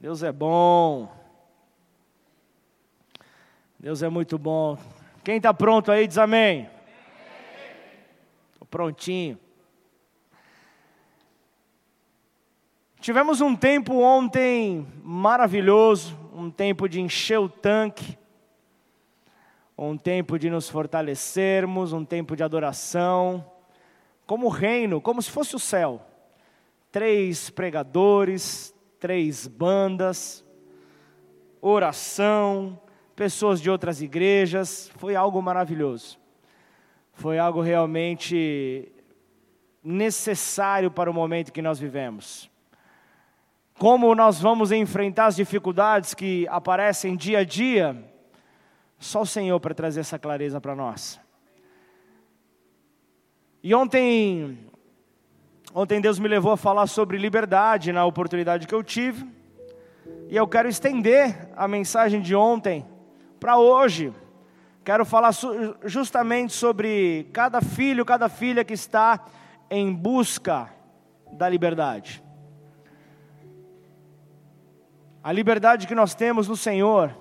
Deus é bom. Deus é muito bom. Quem está pronto aí, diz amém. Estou prontinho. Tivemos um tempo ontem maravilhoso, um tempo de encher o tanque, um tempo de nos fortalecermos, um tempo de adoração, como reino, como se fosse o céu. Três pregadores, três bandas, oração, pessoas de outras igrejas, foi algo maravilhoso. Foi algo realmente necessário para o momento que nós vivemos. Como nós vamos enfrentar as dificuldades que aparecem dia a dia, só o Senhor para trazer essa clareza para nós. E ontem Ontem Deus me levou a falar sobre liberdade na oportunidade que eu tive. E eu quero estender a mensagem de ontem para hoje. Quero falar justamente sobre cada filho, cada filha que está em busca da liberdade. A liberdade que nós temos no Senhor.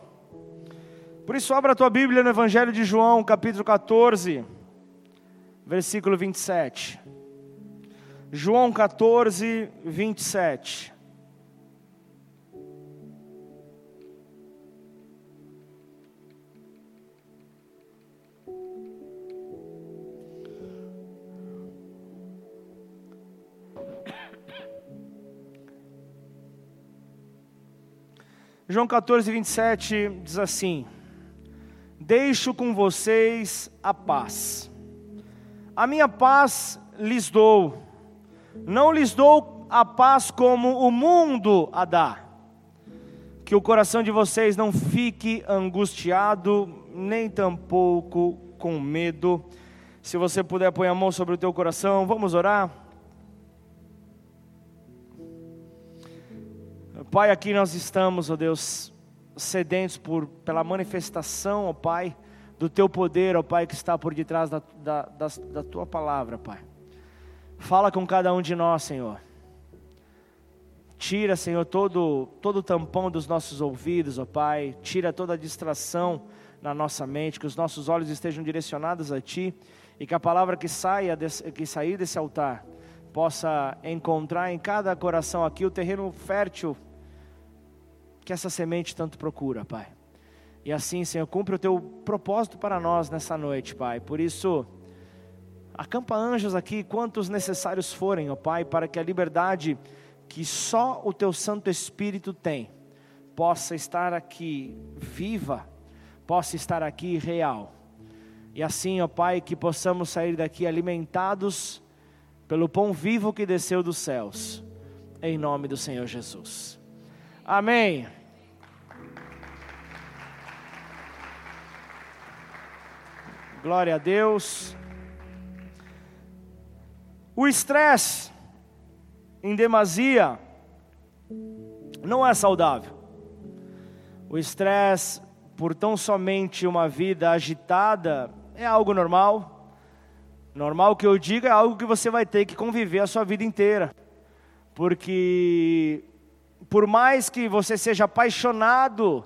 Por isso, abra a tua Bíblia no Evangelho de João, capítulo 14, versículo 27. João 14, 27. João 14, 27 diz assim: Deixo com vocês a paz, a minha paz lhes dou não lhes dou a paz como o mundo a dá. Que o coração de vocês não fique angustiado, nem tampouco com medo. Se você puder pôr a mão sobre o teu coração, vamos orar. Pai, aqui nós estamos, ó oh Deus, sedentos por, pela manifestação, ó oh Pai, do Teu poder, ó oh Pai, que está por detrás da, da, da, da Tua palavra, Pai. Fala com cada um de nós, Senhor. Tira, Senhor, todo, todo o tampão dos nossos ouvidos, ó Pai. Tira toda a distração na nossa mente, que os nossos olhos estejam direcionados a Ti e que a palavra que saia desse, que sair desse altar possa encontrar em cada coração aqui o terreno fértil que essa semente tanto procura, Pai. E assim, Senhor, cumpre o Teu propósito para nós nessa noite, Pai. Por isso Acampa anjos aqui, quantos necessários forem, ó Pai, para que a liberdade que só o Teu Santo Espírito tem, possa estar aqui viva, possa estar aqui real. E assim, ó Pai, que possamos sair daqui alimentados pelo pão vivo que desceu dos céus, em nome do Senhor Jesus. Amém. Glória a Deus. O estresse em demasia não é saudável. O estresse por tão somente uma vida agitada é algo normal. Normal que eu diga é algo que você vai ter que conviver a sua vida inteira. Porque por mais que você seja apaixonado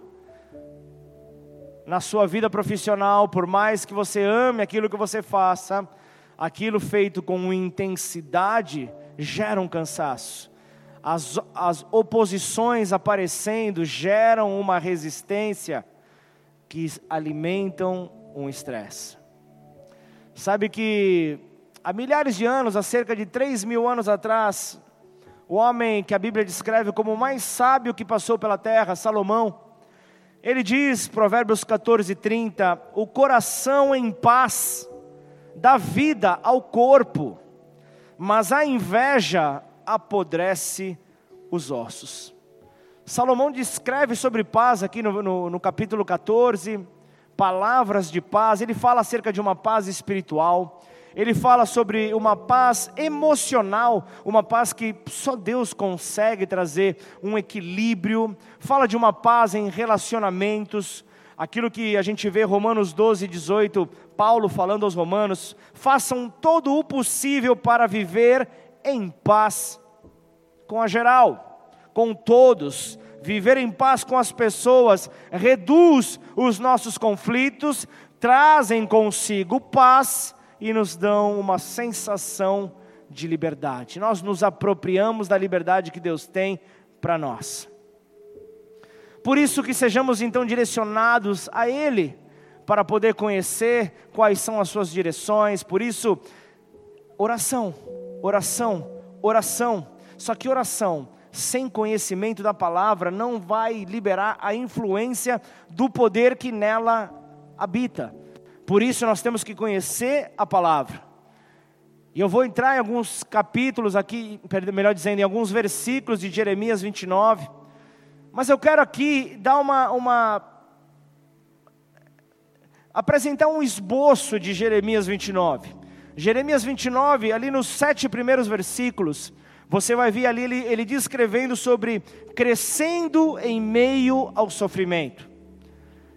na sua vida profissional, por mais que você ame aquilo que você faça, aquilo feito com intensidade gera um cansaço. As, as oposições aparecendo geram uma resistência que alimentam um estresse. Sabe que há milhares de anos, há cerca de 3 mil anos atrás, o homem que a Bíblia descreve como o mais sábio que passou pela terra, Salomão, ele diz, Provérbios 14, 30, o coração em paz dá vida ao corpo, mas a inveja apodrece os ossos. Salomão descreve sobre paz aqui no, no, no, capítulo 14, palavras de paz, ele fala acerca de uma paz espiritual, ele fala sobre uma paz emocional, uma paz que só Deus consegue trazer um equilíbrio, fala de uma paz em relacionamentos, aquilo que a gente vê Romanos 12, 18, Paulo falando aos Romanos: façam todo o possível para viver em paz com a geral, com todos, viver em paz com as pessoas, reduz os nossos conflitos, trazem consigo paz e nos dão uma sensação de liberdade. Nós nos apropriamos da liberdade que Deus tem para nós. Por isso que sejamos então direcionados a Ele, para poder conhecer quais são as suas direções. Por isso, oração, oração, oração. Só que oração sem conhecimento da palavra não vai liberar a influência do poder que nela habita. Por isso nós temos que conhecer a palavra. E eu vou entrar em alguns capítulos aqui, melhor dizendo, em alguns versículos de Jeremias 29. Mas eu quero aqui dar uma, uma apresentar um esboço de Jeremias 29. Jeremias 29, ali nos sete primeiros versículos, você vai ver ali ele, ele descrevendo sobre crescendo em meio ao sofrimento.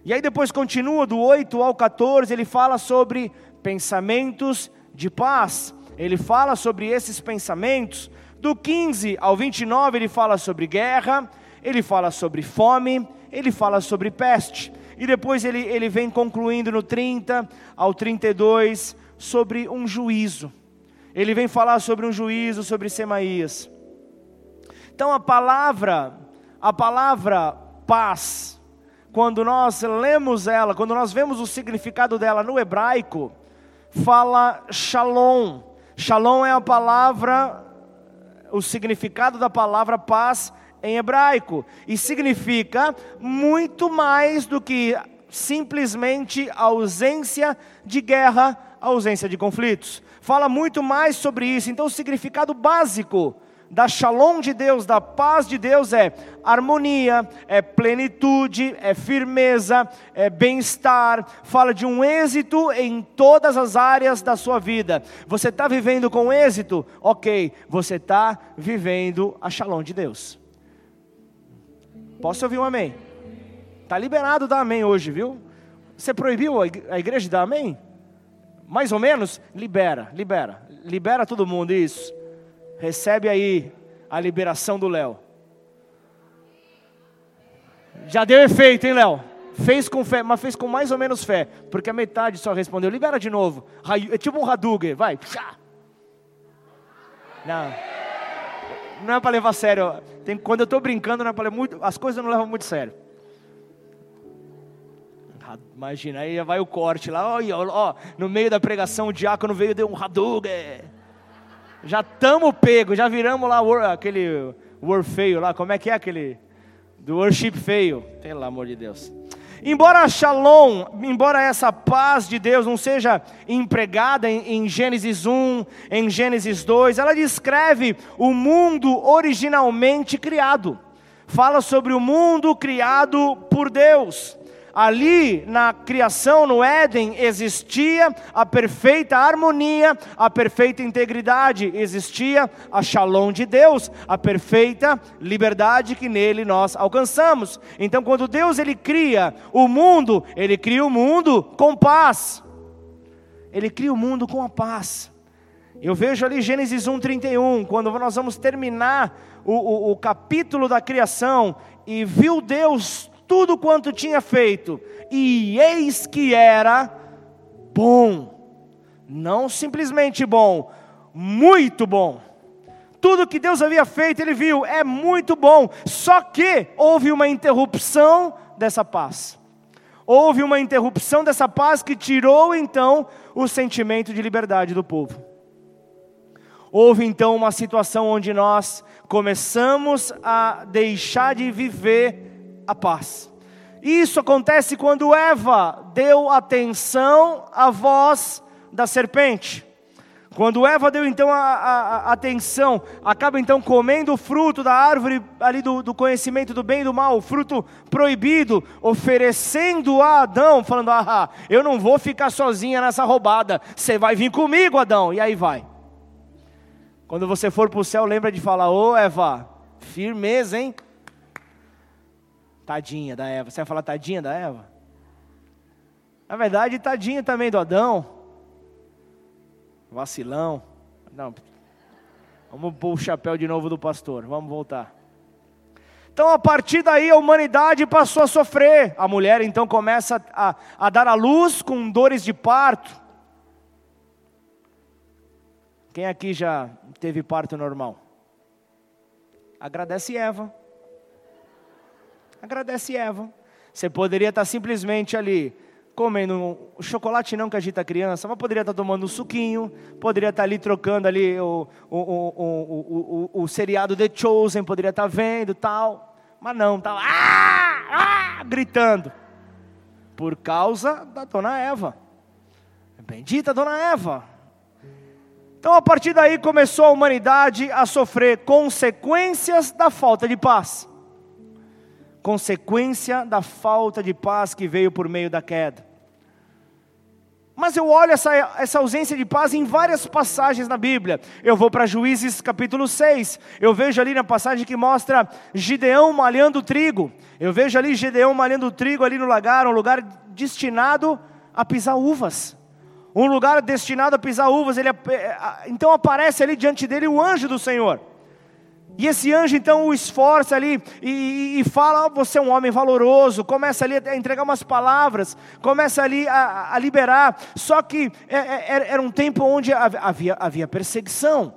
E aí depois continua do 8 ao 14, ele fala sobre pensamentos de paz. Ele fala sobre esses pensamentos. Do 15 ao 29, ele fala sobre guerra, ele fala sobre fome, ele fala sobre peste. E depois ele, ele vem concluindo no 30 ao 32 sobre um juízo. Ele vem falar sobre um juízo sobre Semaías. Então a palavra, a palavra paz, quando nós lemos ela, quando nós vemos o significado dela no hebraico, fala shalom. Shalom é a palavra, o significado da palavra paz em hebraico e significa muito mais do que simplesmente ausência de guerra, ausência de conflitos. Fala muito mais sobre isso. Então, o significado básico da shalom de Deus, da paz de Deus é harmonia, é plenitude, é firmeza, é bem-estar, fala de um êxito em todas as áreas da sua vida. Você está vivendo com êxito? Ok, você está vivendo a shalom de Deus. Posso ouvir um amém? Está liberado dar amém hoje, viu? Você proibiu a igreja de dar amém? Mais ou menos? Libera, libera. Libera todo mundo, isso. Recebe aí a liberação do Léo. Já deu efeito, hein, Léo? Fez com fé, mas fez com mais ou menos fé, porque a metade só respondeu. Libera de novo. É tipo um Hadouken, vai. Não não é para levar a sério. Tem, quando eu estou brincando, não é para muito, as coisas não levam muito sério. Imagina, aí vai o corte lá, ó, ó, no meio da pregação o diácono veio e deu um Hadouken. Já estamos pego, já viramos lá aquele word feio lá, como é que é aquele do worship feio? Pelo amor de Deus. Embora shalom, embora essa paz de Deus não seja empregada em, em, Gênesis 1, em Gênesis 2, ela descreve o mundo originalmente criado. Fala sobre o mundo criado por Deus. Ali na criação, no Éden, existia a perfeita harmonia, a perfeita integridade, existia a shalom de Deus, a perfeita liberdade que nele nós alcançamos. Então, quando Deus ele cria o mundo, ele cria o mundo com paz. Ele cria o mundo com a paz. Eu vejo ali Gênesis 1,31, quando nós vamos terminar o, o, o capítulo da criação, e viu Deus tudo quanto tinha feito, e eis que era bom. Não simplesmente bom, muito bom. Tudo que Deus havia feito, ele viu, é muito bom. Só que houve uma interrupção dessa paz. Houve uma interrupção dessa paz que tirou então o sentimento de liberdade do povo. Houve então uma situação onde nós começamos a deixar de viver a paz. Isso acontece quando Eva deu atenção à voz da serpente. Quando Eva deu então a, a, a, atenção, acaba então comendo o fruto da árvore ali do, do, conhecimento do bem e do mal, o fruto proibido, oferecendo a Adão, falando: Ah, eu não vou ficar sozinha nessa roubada, você vai vir comigo, Adão. E aí vai. Quando você for para o céu, lembra de falar: Ô oh, Eva, firmeza, hein? Tadinha da Eva. Você vai falar tadinha da Eva? Na verdade, tadinha também do Adão. Vacilão. Não. Vamos pôr o chapéu de novo do pastor. Vamos voltar. Então, a partir daí, a humanidade passou a sofrer. A mulher então começa a, a dar à luz com dores de parto. Quem aqui já teve parto normal? Agradece Eva. Agradece Eva. Você poderia estar simplesmente ali comendo um chocolate não que agita a criança, mas poderia estar tomando um suquinho, poderia estar ali trocando ali o, o, o, o, o seriado The Chosen, poderia estar vendo tal, mas não, estava ah, ah, gritando, por causa da dona Eva. Bendita dona Eva. Então a partir daí começou a humanidade a sofrer consequências da falta de paz consequência da falta de paz que veio por meio da queda. Mas eu olho essa, essa ausência de paz em várias passagens na Bíblia. Eu vou para Juízes capítulo 6. Eu vejo ali na passagem que mostra Gideão malhando trigo. Eu vejo ali Gideão malhando trigo ali no lagar, um lugar destinado a pisar uvas. Um lugar destinado a pisar uvas. Ele, então aparece ali diante dele o anjo do Senhor. E esse anjo então o esforça ali e, e, e fala: oh, você é um homem valoroso. Começa ali a entregar umas palavras, começa ali a, a liberar. Só que é, é, era um tempo onde havia, havia perseguição,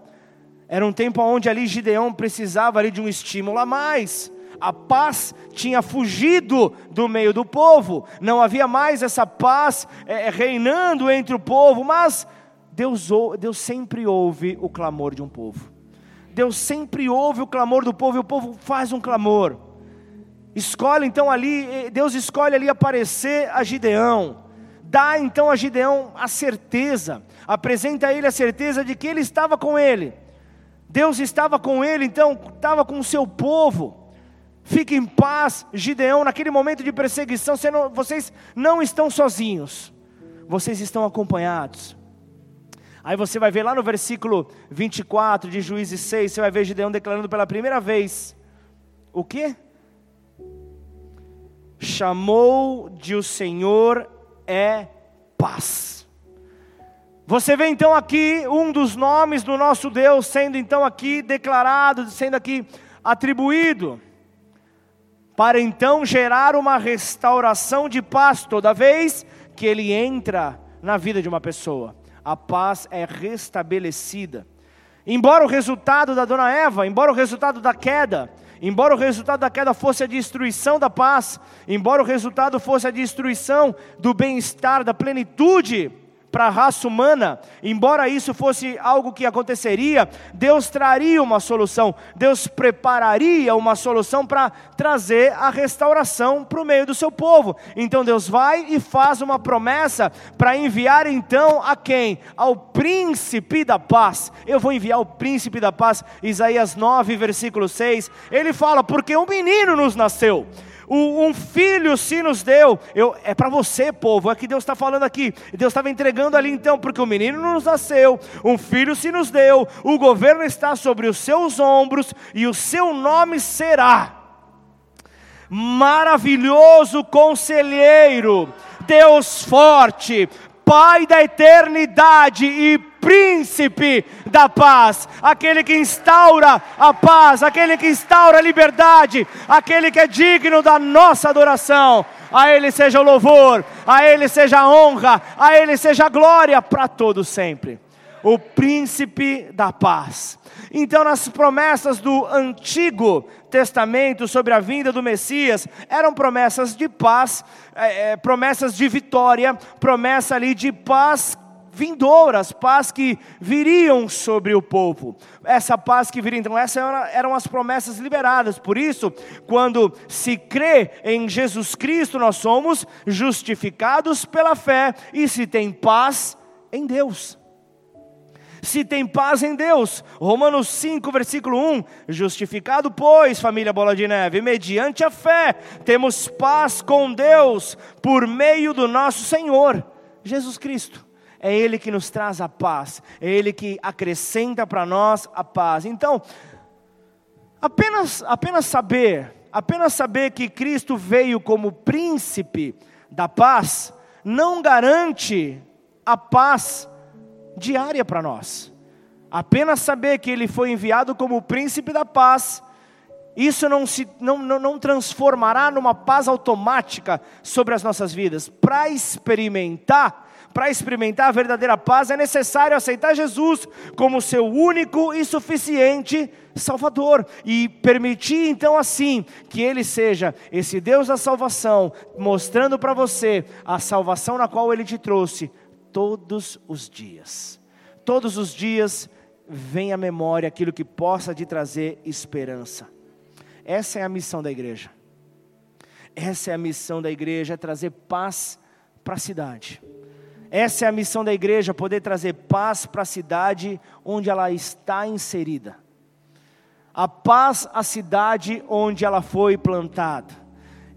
era um tempo onde ali Gideão precisava ali de um estímulo a mais. A paz tinha fugido do meio do povo, não havia mais essa paz é, reinando entre o povo, mas Deus, Deus sempre ouve o clamor de um povo. Deus sempre ouve o clamor do povo e o povo faz um clamor. Escolhe então ali, eh, Deus escolhe ali aparecer a Gideão. Dá então a Gideão a certeza, apresenta a ele a certeza de que ele estava com ele. Deus estava com ele, então estava com o seu povo. Fique em paz, Gideão, naquele momento de perseguição, vocês não estão sozinhos, vocês estão acompanhados. Aí você vai ver lá no versículo 24 de Juízes 6, você vai ver Gideão declarando pela primeira vez: o que? Chamou de o Senhor é paz. Você vê então aqui um dos nomes do nosso Deus sendo então aqui declarado, sendo aqui atribuído, para então gerar uma restauração de paz toda vez que ele entra na vida de uma pessoa a paz é restabelecida. Embora o resultado da dona Eva, embora o resultado da queda, embora o resultado da queda fosse a destruição da paz, embora o resultado fosse a destruição do bem-estar, da plenitude, para a raça humana, embora isso fosse algo que aconteceria, Deus traria uma solução, Deus prepararia uma solução para trazer a restauração para o meio do seu povo. Então Deus vai e faz uma promessa para enviar então a quem? Ao príncipe da paz. Eu vou enviar o príncipe da paz, Isaías 9, versículo 6. Ele fala: Porque um menino nos nasceu um filho se nos deu. Eu, é para você, povo, é que Deus está falando aqui. Deus estava entregando ali então, porque o menino nos nasceu, um filho se nos deu, o governo está sobre os seus ombros e o seu nome será maravilhoso conselheiro, Deus forte, Pai da eternidade e príncipe da paz, aquele que instaura a paz, aquele que instaura a liberdade, aquele que é digno da nossa adoração. A Ele seja o louvor, a Ele seja a honra, a Ele seja a glória para todos sempre. O príncipe da paz. Então, nas promessas do Antigo Testamento sobre a vinda do Messias, eram promessas de paz, é, é, promessas de vitória, promessa ali de paz vindouras, paz que viriam sobre o povo. Essa paz que viria, então, essas eram as promessas liberadas. Por isso, quando se crê em Jesus Cristo, nós somos justificados pela fé e se tem paz em Deus se tem paz em Deus. Romanos 5, versículo 1: Justificado, pois, família Bola de Neve, mediante a fé, temos paz com Deus por meio do nosso Senhor Jesus Cristo. É Ele que nos traz a paz, é Ele que acrescenta para nós a paz. Então, apenas, apenas saber, apenas saber que Cristo veio como príncipe da paz, não garante a paz diária para nós. Apenas saber que ele foi enviado como príncipe da paz isso não, se, não, não, não transformará numa paz automática sobre as nossas vidas. Para experimentar, para experimentar a verdadeira paz, é necessário aceitar Jesus como seu único e suficiente Salvador e permitir então assim que Ele seja esse Deus da salvação, mostrando para você a salvação na qual Ele te trouxe todos os dias. Todos os dias vem à memória aquilo que possa te trazer esperança. Essa é a missão da igreja. Essa é a missão da igreja, é trazer paz para a cidade. Essa é a missão da igreja, poder trazer paz para a cidade onde ela está inserida. A paz à cidade onde ela foi plantada.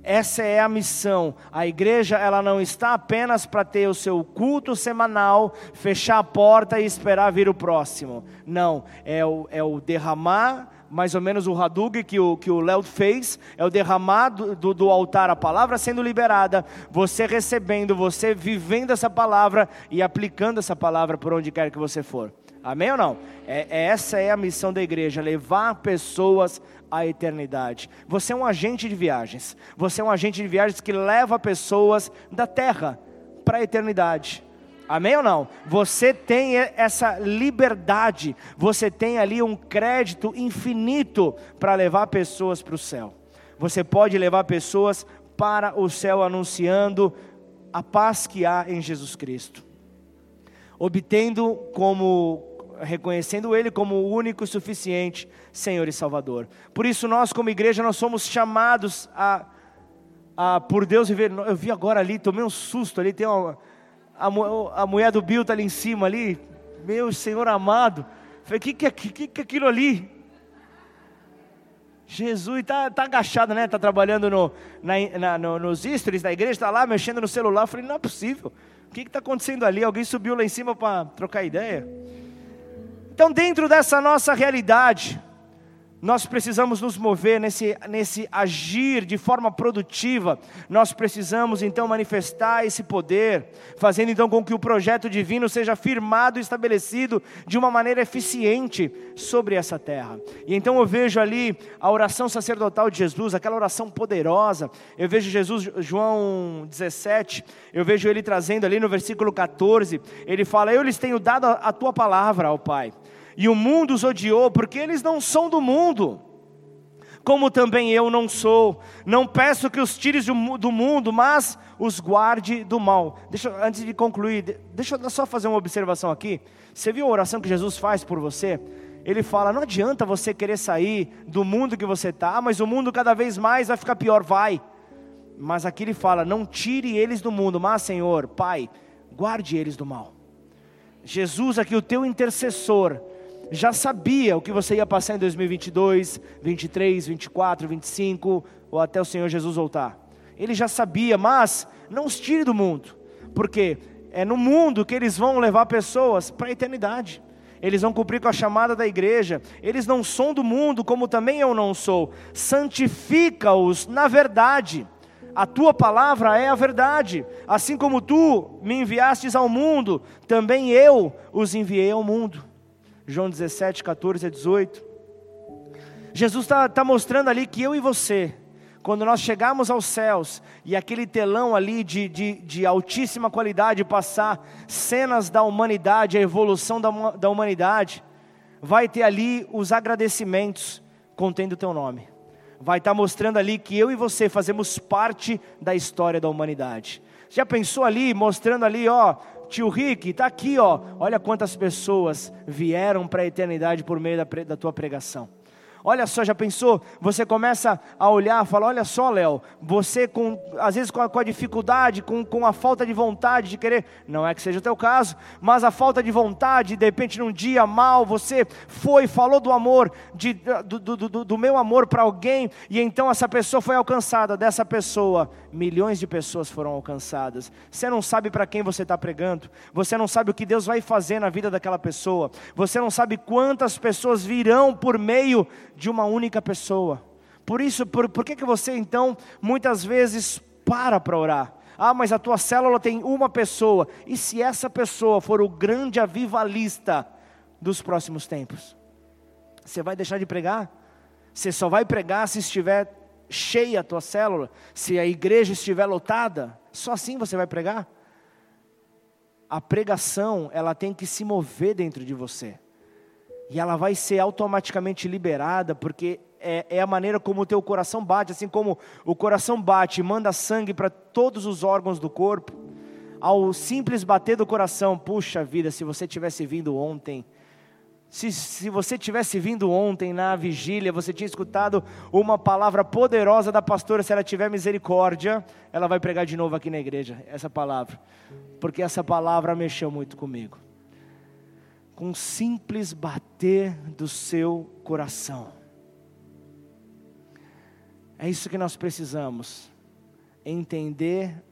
Essa é a missão. A igreja ela não está apenas para ter o seu culto semanal, fechar a porta e esperar vir o próximo. Não, é o, é o derramar mais ou menos o Hadug que o, que o Léo fez, é o derramar do, do, do, altar a palavra sendo liberada, você recebendo, você vivendo essa palavra e aplicando essa palavra por onde quer que você for. Amém ou não? É, é, essa é a missão da igreja, levar pessoas à eternidade. Você é um agente de viagens, você é um agente de viagens que leva pessoas da terra para a eternidade. Amém ou não? Você tem essa liberdade, você tem ali um crédito infinito para levar pessoas para o céu. Você pode levar pessoas para o céu anunciando a paz que há em Jesus Cristo, obtendo como reconhecendo Ele como o único e suficiente Senhor e Salvador. Por isso nós como igreja nós somos chamados a, a por Deus viver. Eu vi agora ali, tomei um susto ali, tem uma a, a mulher do Bill está ali em cima ali, meu Senhor amado, falei, o que, que, que, que é aquilo ali? Jesus está tá agachado, né? Está trabalhando no, na, na, no, nos stories da igreja, está lá mexendo no celular. Eu falei, não é possível. O que está acontecendo ali? Alguém subiu lá em cima para trocar ideia? Então, dentro dessa nossa realidade, nós precisamos nos mover nesse, nesse agir de forma produtiva, nós precisamos então manifestar esse poder, fazendo então com que o projeto divino seja firmado e estabelecido de uma maneira eficiente sobre essa terra. E então eu vejo ali a oração sacerdotal de Jesus, aquela oração poderosa, eu vejo Jesus, João 17, eu vejo ele trazendo ali no versículo 14, ele fala: Eu lhes tenho dado a, tua palavra, ao Pai e o mundo os odiou, porque eles não são do mundo, como também eu não sou. Não peço que os tires do mundo, mas os guarde do mal. Deixa, antes de concluir, deixa eu só fazer uma observação aqui. Você viu a oração que Jesus faz por você? Ele fala: não adianta você querer sair do mundo que você está, mas o mundo cada vez mais vai ficar pior, vai. Mas aqui ele fala: não tire eles do mundo, mas Senhor, Pai, guarde eles do mal. Jesus, aqui, o teu intercessor, já sabia o que você ia passar em 2022, 23, 24, 25, ou até o Senhor Jesus voltar. Ele já sabia, mas não os tire do mundo, porque é no mundo que eles vão levar pessoas para a eternidade. Eles vão cumprir com a chamada da igreja. Eles não são do mundo, como também eu não sou. Santifica-os na verdade. A tua palavra é a verdade. Assim como tu me enviastes ao mundo, também eu os enviei ao mundo. João 17, 14 a 18. Jesus está tá mostrando ali que eu e você, quando nós chegarmos aos céus e aquele telão ali de, de, de altíssima qualidade passar cenas da humanidade, a evolução da, da humanidade, vai ter ali os agradecimentos contendo o teu nome. Vai estar tá mostrando ali que eu e você fazemos parte da história da humanidade. Já pensou ali, mostrando ali, ó, tio Rick, está aqui, ó. Olha quantas pessoas vieram para a eternidade por meio da, da tua pregação. Olha só, já pensou? Você começa a olhar, fala: Olha só, Léo, você com, às vezes com a, com a, dificuldade, com, com a falta de vontade de querer, não é que seja o teu caso, mas a falta de vontade, de repente num dia mal, você foi, falou do amor, de, do, do, do, do meu amor para alguém, e então essa pessoa foi alcançada. Dessa pessoa, milhões de pessoas foram alcançadas. Você não sabe para quem você está pregando, você não sabe o que Deus vai fazer na vida daquela pessoa, você não sabe quantas pessoas virão por meio de uma única pessoa. Por isso, por, por que, que você então muitas vezes para para orar? Ah, mas a tua célula tem uma pessoa. E se essa pessoa for o grande avivalista dos próximos tempos? Você vai deixar de pregar? Você só vai pregar se estiver cheia a tua célula, se a igreja estiver lotada. Só assim você vai pregar? A pregação, ela tem que se mover dentro de você. E ela vai ser automaticamente liberada, porque é, é, a maneira como o teu coração bate, assim como o coração bate e manda sangue para todos os órgãos do corpo, ao simples bater do coração, puxa vida, se você tivesse vindo ontem, se, se você tivesse vindo ontem na vigília, você tinha escutado uma palavra poderosa da pastora, se ela tiver misericórdia, ela vai pregar de novo aqui na igreja, essa palavra, porque essa palavra mexeu muito comigo. Com um simples bater do seu coração. É isso que nós precisamos, entender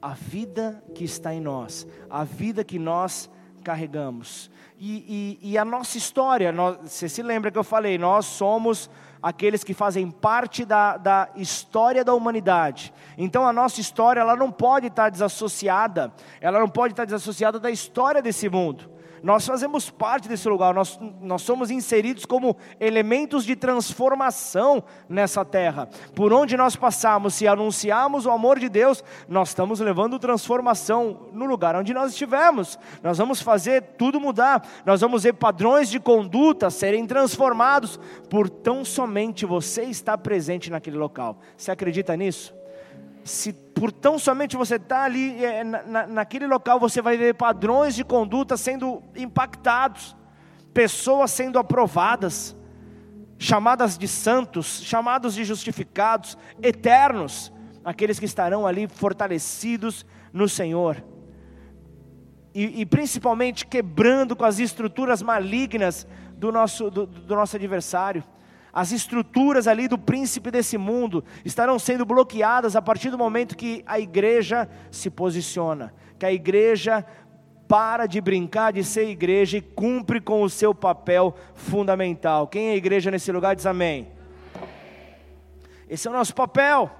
a vida que está em nós, a vida que nós carregamos. E, e, e a nossa história, nós, você se lembra que eu falei, nós somos aqueles que fazem parte da, da história da humanidade. Então a nossa história ela não pode estar desassociada, ela não pode estar desassociada da história desse mundo. Nós fazemos parte desse lugar, nós, nós somos inseridos como elementos de transformação nessa terra. Por onde nós passamos, se anunciarmos o amor de Deus, nós estamos levando transformação no lugar onde nós estivermos. Nós vamos fazer tudo mudar, nós vamos ver padrões de conduta serem transformados por tão somente você estar presente naquele local. Você acredita nisso? Se por tão somente você estar tá ali é, na, naquele local, você vai ver padrões de conduta sendo impactados, pessoas sendo aprovadas, chamadas de santos, chamados de justificados, eternos, aqueles que estarão ali fortalecidos no Senhor. E, e principalmente quebrando com as estruturas malignas do nosso, do, do nosso adversário as estruturas ali do príncipe desse mundo estarão sendo bloqueadas a partir do momento que a igreja se posiciona, que a igreja para de brincar de ser igreja e cumpre com o seu papel fundamental. Quem é igreja nesse lugar diz amém. Esse é o nosso papel.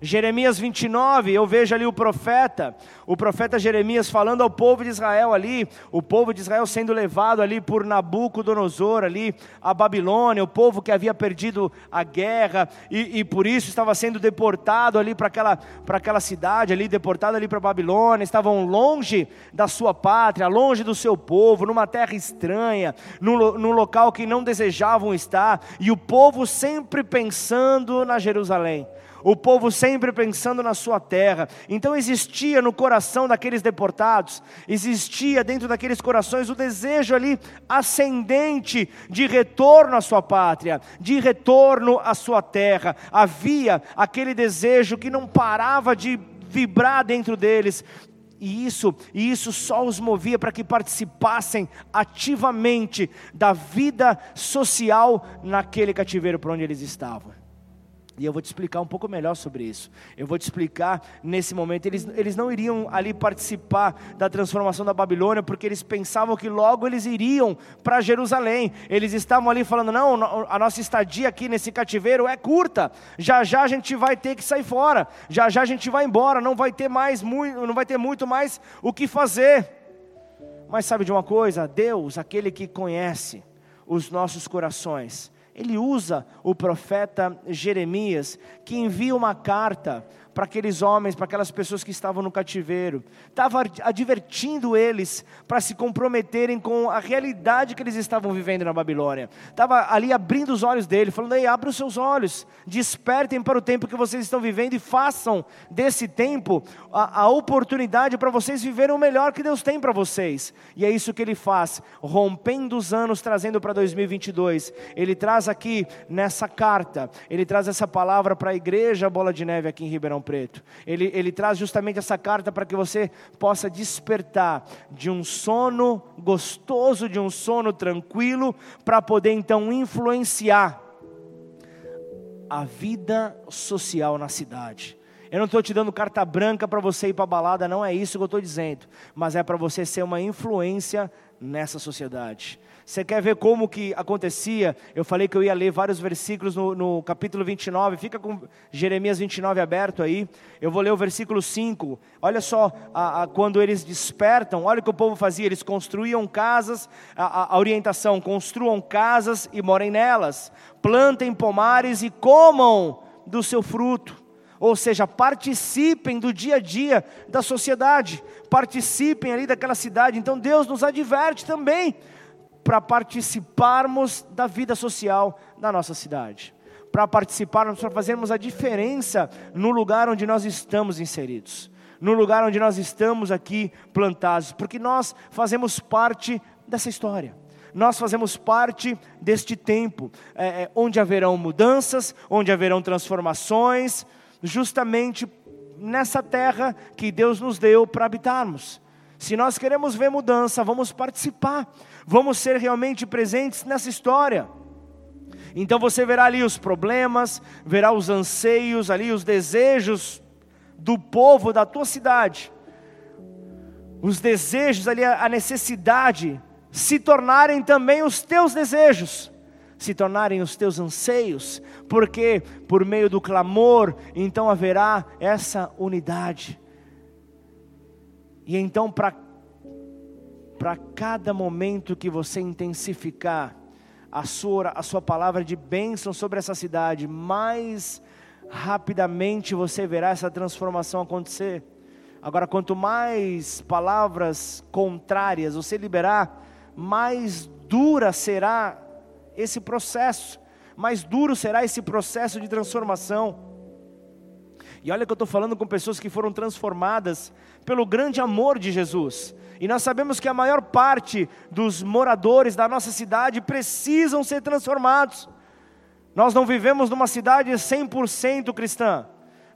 Jeremias 29, eu vejo ali o profeta, o profeta Jeremias falando ao povo de Israel ali, o povo de Israel sendo levado ali por Nabucodonosor ali a Babilônia, o povo que havia perdido a guerra e, e por isso estava sendo deportado ali para aquela, aquela cidade ali, deportado ali para Babilônia, estavam longe da sua pátria, longe do seu povo, numa terra estranha, num, num local que não desejavam estar, e o povo sempre pensando na Jerusalém. O povo sempre pensando na sua terra. Então existia no coração daqueles deportados, existia dentro daqueles corações o desejo ali ascendente de retorno à sua pátria, de retorno à sua terra. Havia aquele desejo que não parava de vibrar dentro deles, e isso, e isso só os movia para que participassem ativamente da vida social naquele cativeiro por onde eles estavam. E eu vou te explicar um pouco melhor sobre isso. Eu vou te explicar nesse momento. Eles, eles não iriam ali participar da transformação da Babilônia, porque eles pensavam que logo eles iriam para Jerusalém. Eles estavam ali falando: não, a nossa estadia aqui nesse cativeiro é curta. Já já a gente vai ter que sair fora. Já já a gente vai embora. Não vai ter mais muito, não vai ter muito mais o que fazer. Mas sabe de uma coisa? Deus, aquele que conhece os nossos corações, ele usa o profeta Jeremias, que envia uma carta para aqueles homens, para aquelas pessoas que estavam no cativeiro, estava advertindo eles para se comprometerem com a realidade que eles estavam vivendo na Babilônia, estava ali abrindo os olhos dele, falando: Ei, abra os seus olhos, despertem para o tempo que vocês estão vivendo e façam desse tempo a, a oportunidade para vocês viverem o melhor que Deus tem para vocês, e é isso que ele faz, rompendo os anos, trazendo para 2022. Ele traz aqui nessa carta, ele traz essa palavra para a igreja Bola de Neve aqui em Ribeirão Preto. Ele, ele traz justamente essa carta para que você possa despertar de um sono gostoso, de um sono tranquilo, para poder então influenciar a vida social na cidade. Eu não estou te dando carta branca para você ir para a balada, não é isso que eu estou dizendo, mas é para você ser uma influência nessa sociedade Você quer ver como que acontecia? Eu falei que eu ia ler vários versículos no, no, capítulo 29, fica com Jeremias 29 aberto aí. Eu vou ler o versículo 5. Olha só, a, a, quando eles despertam, olha o que o povo fazia: eles construíam casas, a, a orientação, construam casas e morem nelas, plantem pomares e comam do seu fruto. Ou seja, participem do dia a dia da sociedade, participem ali daquela cidade. Então Deus nos adverte também para participarmos da vida social da nossa cidade, para participarmos, para fazermos a diferença no lugar onde nós estamos inseridos, no lugar onde nós estamos aqui plantados, porque nós fazemos parte dessa história. Nós fazemos parte deste tempo, é, é onde haverão mudanças, onde haverão transformações, justamente nessa terra que Deus nos deu para habitarmos. Se nós queremos ver mudança, vamos participar, vamos ser realmente presentes nessa história. Então você verá ali os problemas, verá os anseios ali, os desejos do povo da tua cidade, os desejos ali, a necessidade, se tornarem também os teus desejos, se tornarem os teus anseios, porque por meio do clamor, então haverá essa unidade. E então, para cada momento que você intensificar a sua, a sua palavra de bênção sobre essa cidade, mais rapidamente você verá essa transformação acontecer. Agora, quanto mais palavras contrárias você liberar, mais dura será esse processo, mais duro será esse processo de transformação. E olha que eu estou falando com pessoas que foram transformadas pelo grande amor de Jesus. E nós sabemos que a maior parte dos moradores da nossa cidade precisam ser transformados. Nós não vivemos numa cidade 100% cristã.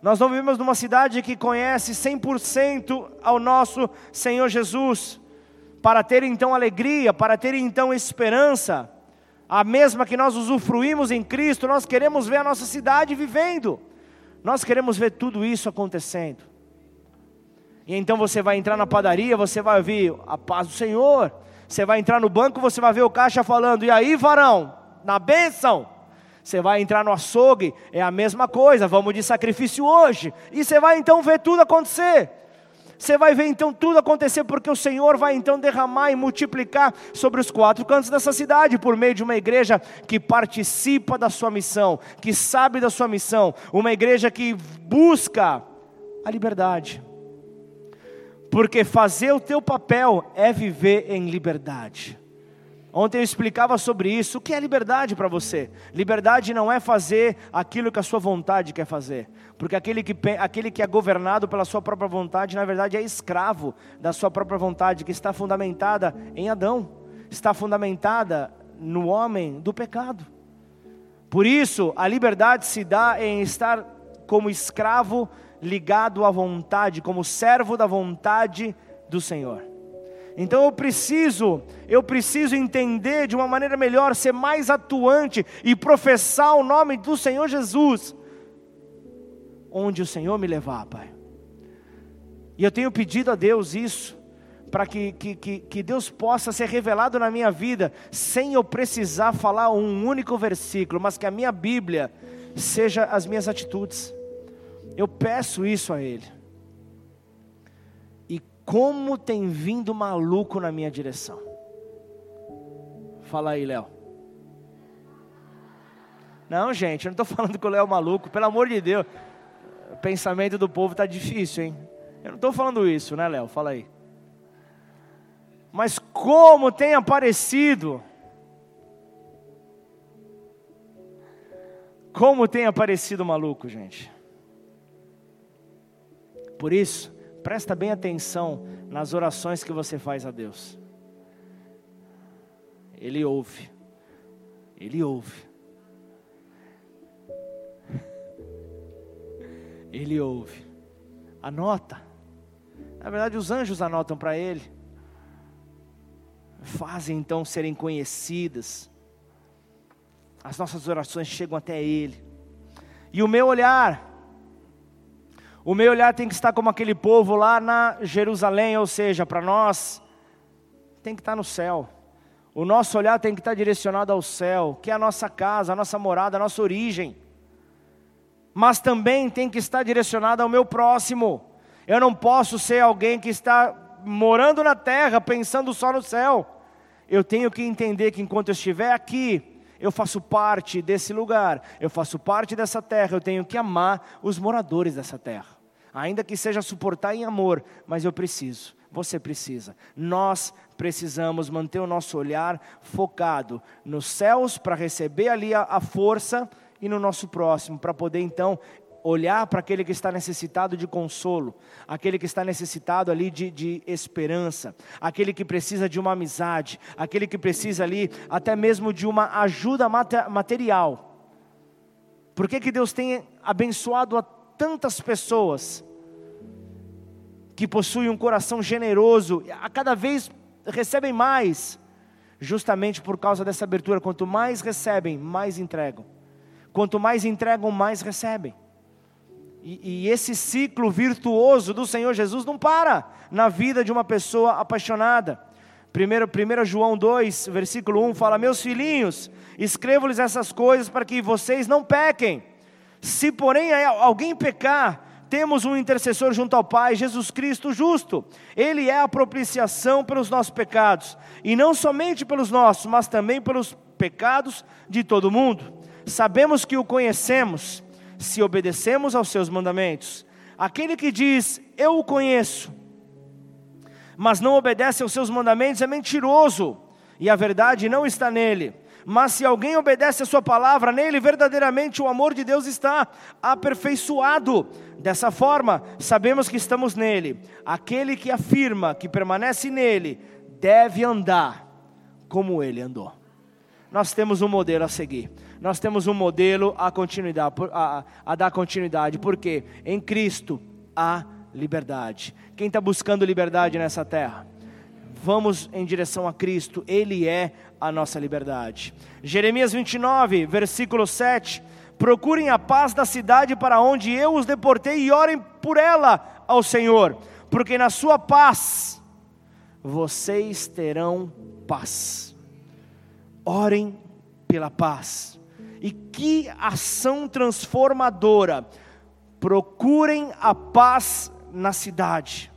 Nós não vivemos numa cidade que conhece 100% ao nosso Senhor Jesus. Para ter então alegria, para ter então esperança, a mesma que nós usufruímos em Cristo, nós queremos ver a nossa cidade vivendo. Nós queremos ver tudo isso acontecendo. E então você vai entrar na padaria, você vai ouvir a paz do Senhor. Você vai entrar no banco, você vai ver o caixa falando: "E aí, varão, na bênção?" Você vai entrar no açougue, é a mesma coisa, vamos de sacrifício hoje. E você vai então ver tudo acontecer. Você vai ver então tudo acontecer, porque o Senhor vai então derramar e multiplicar sobre os quatro cantos dessa cidade, por meio de uma igreja que participa da sua missão, que sabe da sua missão, uma igreja que busca a liberdade. Porque fazer o teu papel é viver em liberdade. Ontem eu explicava sobre isso. O que é liberdade para você? Liberdade não é fazer aquilo que a sua vontade quer fazer. Porque aquele que, aquele que é governado pela sua própria vontade, na verdade, é escravo da sua própria vontade, que está fundamentada em Adão, está fundamentada no homem do pecado. Por isso, a liberdade se dá em estar como escravo ligado à vontade, como servo da vontade do Senhor. Então eu preciso, eu preciso entender de uma maneira melhor, ser mais atuante e professar o nome do Senhor Jesus, onde o Senhor me levar, Pai. E eu tenho pedido a Deus isso, para que, que, que, Deus possa ser revelado na minha vida, sem eu precisar falar um único versículo, mas que a minha Bíblia seja as minhas atitudes. Eu peço isso a Ele como tem vindo maluco na minha direção. Fala aí, Léo. Não, gente, eu não estou falando que o Léo é maluco, pelo amor de Deus. O pensamento do povo está difícil, hein? Eu não estou falando isso, né, Léo? Fala aí. Mas como tem aparecido. Como tem aparecido maluco, gente. Por isso, Presta bem atenção nas orações que você faz a Deus. Ele ouve. Ele ouve. Ele ouve. Anota. Na verdade, os anjos anotam para ele. Fazem então serem conhecidas. As nossas orações chegam até ele. E o meu olhar o meu olhar tem que estar como aquele povo lá na Jerusalém, ou seja, para nós, tem que estar no céu. O nosso olhar tem que estar direcionado ao céu, que é a nossa casa, a nossa morada, a nossa origem. Mas também tem que estar direcionado ao meu próximo. Eu não posso ser alguém que está morando na terra, pensando só no céu. Eu tenho que entender que enquanto eu estiver aqui, eu faço parte desse lugar, eu faço parte dessa terra, eu tenho que amar os moradores dessa terra. Ainda que seja suportar em amor, mas eu preciso, você precisa, nós precisamos manter o nosso olhar focado nos céus para receber ali a, a força e no nosso próximo, para poder então olhar para aquele que está necessitado de consolo, aquele que está necessitado ali de, de, esperança, aquele que precisa de uma amizade, aquele que precisa ali até mesmo de uma ajuda material. Por que, que Deus tem abençoado a tantas pessoas que possuem um coração generoso, a cada vez recebem mais, justamente por causa dessa abertura. Quanto mais recebem, mais entregam. Quanto mais entregam, mais recebem. E, e, esse ciclo virtuoso do Senhor Jesus não para na vida de uma pessoa apaixonada. 1, 1 João 2, versículo 1 fala: Meus filhinhos, escrevo-lhes essas coisas para que vocês não pequem. Se porém alguém pecar, temos um intercessor junto ao Pai, Jesus Cristo justo. Ele é a propiciação pelos nossos pecados, e não somente pelos nossos, mas também pelos pecados de todo mundo. Sabemos que o conhecemos se obedecemos aos seus mandamentos. Aquele que diz, eu o conheço, mas não obedece aos seus mandamentos é mentiroso, e a verdade não está nele. Mas se alguém obedece a sua palavra, nele verdadeiramente o amor de Deus está aperfeiçoado. Dessa forma, sabemos que estamos nele. Aquele que afirma que permanece nele, deve andar como ele andou. Nós temos um modelo a seguir nós temos um modelo a, continuidade, a, a dar continuidade, porque em Cristo há liberdade. Quem está buscando liberdade nessa terra? Vamos em direção a Cristo, Ele é a nossa liberdade. Jeremias 29, versículo 7. Procurem a paz da cidade para onde eu os deportei e orem por ela ao Senhor, porque na sua paz vocês terão paz. Orem pela paz. E que ação transformadora! Procurem a paz na cidade.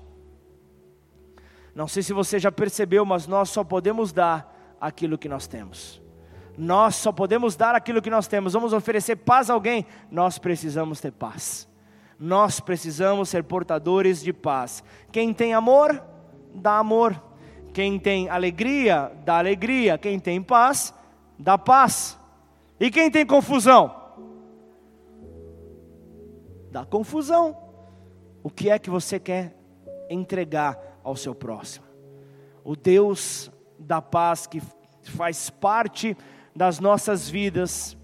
Não sei se você já percebeu, mas nós só podemos dar aquilo que nós temos. Nós só podemos dar aquilo que nós temos. Vamos oferecer paz a alguém? Nós precisamos ter paz. Nós precisamos ser portadores de paz. Quem tem amor, dá amor. Quem tem alegria, dá alegria. Quem tem paz, dá paz. E quem tem confusão? Dá confusão. O que é que você quer entregar ao seu próximo? O Deus da paz que faz parte das nossas vidas,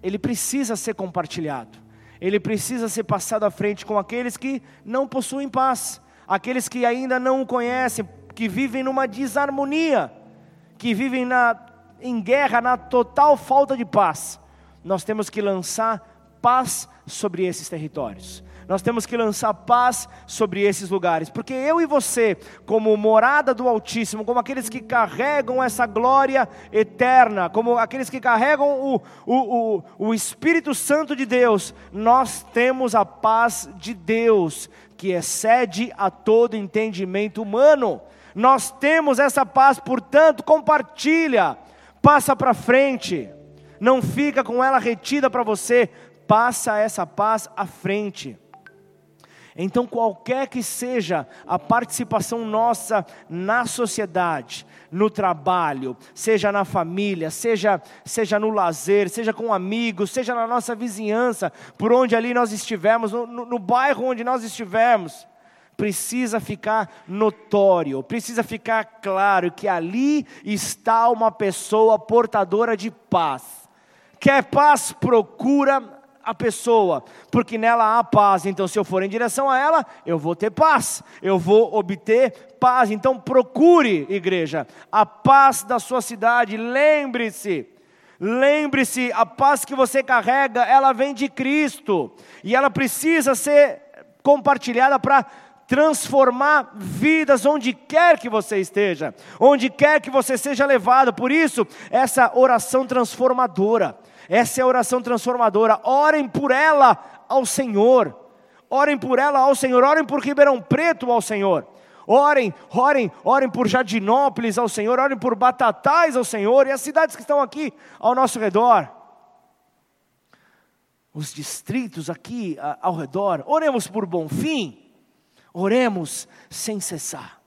ele precisa ser compartilhado. Ele precisa ser passado à frente com aqueles que não possuem paz, aqueles que ainda não o conhecem, que vivem numa desarmonia, que vivem na em guerra, na total falta de paz, nós temos que lançar paz sobre esses territórios. Nós temos que lançar paz sobre esses lugares, porque eu e você, como morada do Altíssimo, como aqueles que carregam essa glória eterna, como aqueles que carregam o, o, o, o Espírito Santo de Deus, nós temos a paz de Deus, que excede a todo entendimento humano. Nós temos essa paz, portanto, compartilha passa para frente, não fica com ela retida para você, passa essa paz à frente. Então, qualquer que seja a participação nossa na sociedade, no trabalho, seja na família, seja, seja no lazer, seja com amigos, seja na nossa vizinhança, por onde ali nós estivermos, no, no, no bairro onde nós estivermos, precisa ficar notório, precisa ficar claro que ali está uma pessoa portadora de paz. Quer paz, procura a pessoa, porque nela há paz. Então, se eu for em direção a ela, eu vou ter paz, eu vou obter paz. Então, procure, igreja, a paz da sua cidade. Lembre-se, lembre-se, a paz que você carrega, ela vem de Cristo e ela precisa ser compartilhada para transformar vidas onde quer que você esteja, onde quer que você seja levado. Por isso, essa oração transformadora, essa é a oração transformadora. Orem por ela ao Senhor. Orem por ela ao Senhor, orem por Ribeirão Preto ao Senhor. Orem, orem, orem por Jardinópolis ao Senhor, orem por Batatais ao Senhor e as cidades que estão aqui ao nosso redor. Os distritos aqui ao redor. Oremos por Bonfim. Oremos sem cessar.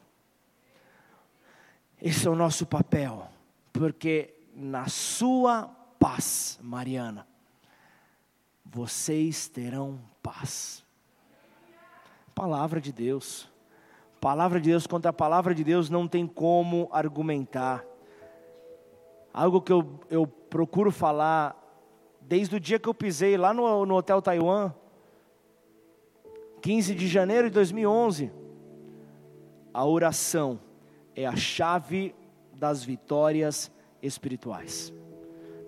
Esse é o nosso papel, porque na sua paz, Mariana, vocês terão paz. Palavra de Deus. Palavra de Deus contra a palavra de Deus não tem como argumentar. Algo que eu, eu procuro falar desde o dia que eu pisei lá no, no Hotel Taiwan, 15 de janeiro de 2011. A oração é a chave das vitórias espirituais.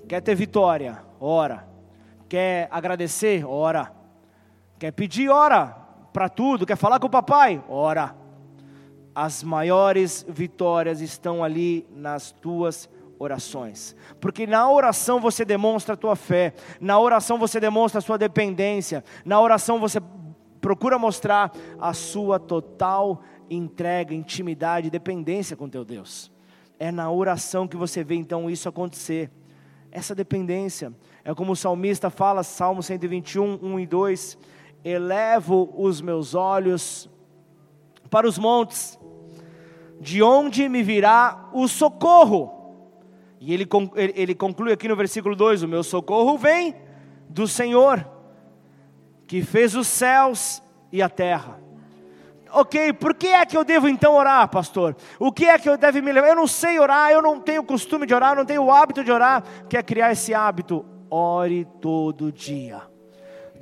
Quer ter vitória? Ora. Quer agradecer? Ora. Quer pedir? Ora. Para tudo. Quer falar com o papai? Ora as maiores vitórias estão ali nas tuas orações. Porque na oração você demonstra a tua fé, na oração você demonstra a sua dependência, na oração você procura mostrar a sua total entrega, intimidade, dependência com teu Deus. É na oração que você vê então isso acontecer. Essa dependência. É como o salmista fala, Salmo 121, 1 e 2: Elevo os meus olhos para os montes, de onde me virá o socorro? E ele, ele conclui aqui no versículo 2: O meu socorro vem do Senhor, que fez os céus e a terra. Ok, por que é que eu devo então orar, pastor? O que é que eu devo me levar? Eu não sei orar, eu não tenho costume de orar, eu não tenho o hábito de orar. Quer criar esse hábito? Ore todo dia.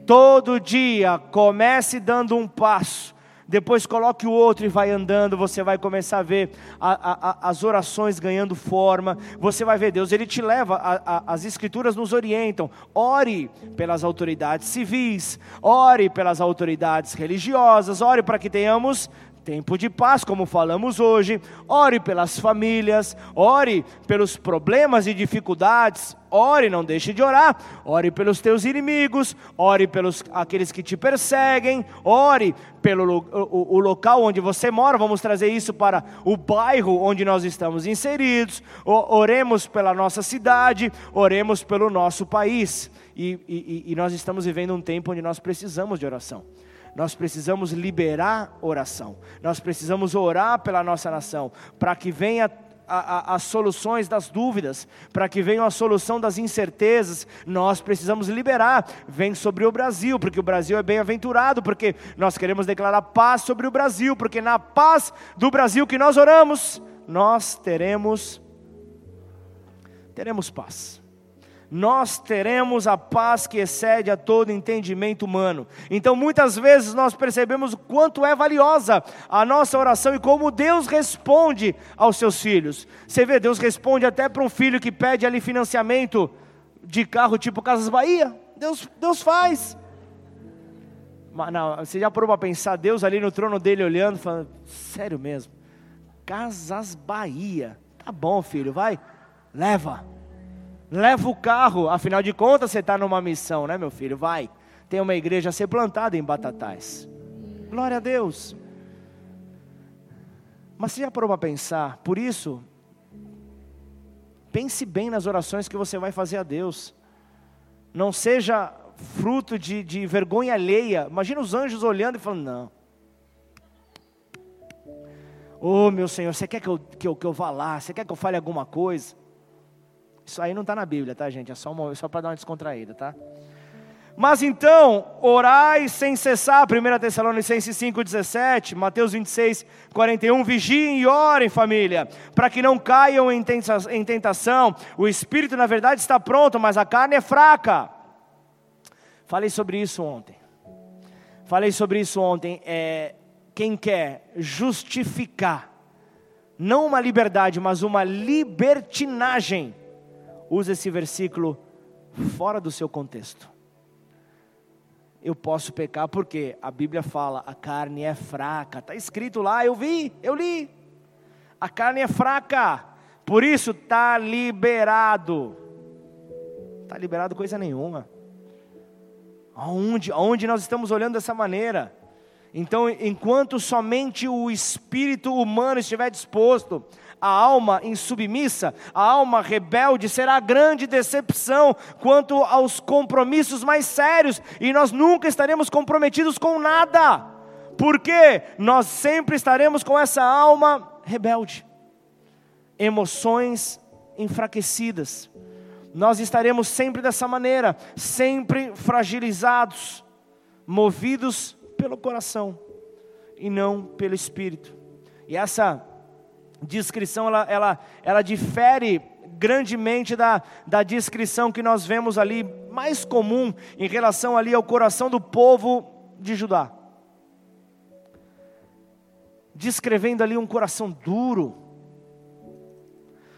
Todo dia, comece dando um passo depois coloque o outro e vai andando, você vai começar a ver a, a, as orações ganhando forma, você vai ver Deus, Ele te leva, a, as Escrituras nos orientam, ore pelas autoridades civis, ore pelas autoridades religiosas, ore para que tenhamos tempo de paz, como falamos hoje, ore pelas famílias, ore pelos problemas e dificuldades, ore, não deixe de orar, ore pelos teus inimigos, ore pelos aqueles que te perseguem, ore pelo o, o, local onde você mora, vamos trazer isso para o bairro onde nós estamos inseridos, oremos pela nossa cidade, oremos pelo nosso país, e, e, e nós estamos vivendo um tempo onde nós precisamos de oração. Nós precisamos liberar oração. Nós precisamos orar pela nossa nação, para que venha as soluções das dúvidas, para que venha a solução das incertezas, nós precisamos liberar. Vem sobre o Brasil, porque o Brasil é bem-aventurado, porque nós queremos declarar paz sobre o Brasil, porque na paz do Brasil que nós oramos, nós teremos teremos paz nós teremos a paz que excede a todo entendimento humano. Então, muitas vezes nós percebemos o quanto é valiosa a nossa oração e como Deus responde aos seus filhos. Você vê, Deus responde até para um filho que pede ali financiamento de carro tipo Casas Bahia. Deus, Deus faz. Mas não, você já parou para pensar, Deus ali no trono dele olhando, falando, sério mesmo, Casas Bahia, tá bom filho, vai, leva Leva o carro, afinal de contas você está numa missão, né, meu filho? Vai. Tem uma igreja a ser plantada em Batatais. Glória a Deus. Mas você já parou para pensar? Por isso, pense bem nas orações que você vai fazer a Deus. Não seja fruto de, de vergonha alheia. Imagina os anjos olhando e falando: Não. Oh, meu Senhor, você quer que eu, que, eu, que eu vá lá? Você quer que eu fale alguma coisa? Isso aí não está na Bíblia, tá, gente? É só, só para dar uma descontraída, tá? Mas então, orai sem cessar, 1 Tessalonicenses 5,17, Mateus 26, 41, vigiem e orem, família, para que não caiam em tentação. O espírito, na verdade, está pronto, mas a carne é fraca. Falei sobre isso ontem. Falei sobre isso ontem. É, quem quer justificar, não uma liberdade, mas uma libertinagem, usa esse versículo fora do seu contexto. eu posso pecar porque a Bíblia fala a carne é fraca. Está escrito lá, eu vi, eu li. A carne é fraca, por isso está liberado. Está liberado coisa nenhuma. Aonde, aonde nós estamos olhando dessa maneira? Então, enquanto somente o espírito humano estiver disposto, a alma insubmissa, a alma rebelde, será a grande decepção quanto aos compromissos mais sérios, e nós nunca estaremos comprometidos com nada, porque nós sempre estaremos com essa alma rebelde, emoções enfraquecidas, nós estaremos sempre dessa maneira, sempre fragilizados, movidos pelo coração e não pelo espírito. E essa descrição ela, ela, ela difere grandemente da, da descrição que nós vemos ali, mais comum em relação ali ao coração do povo de Judá. Descrevendo ali um coração duro,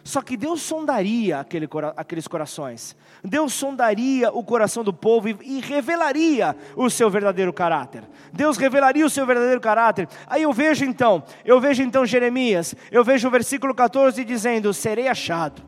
só que Deus sondaria aquele, aqueles corações. Deus sondaria o coração do povo e, e, revelaria o seu verdadeiro caráter. Deus revelaria o seu verdadeiro caráter. Aí eu vejo então, eu vejo então Jeremias, eu vejo o versículo 14 dizendo: Serei achado.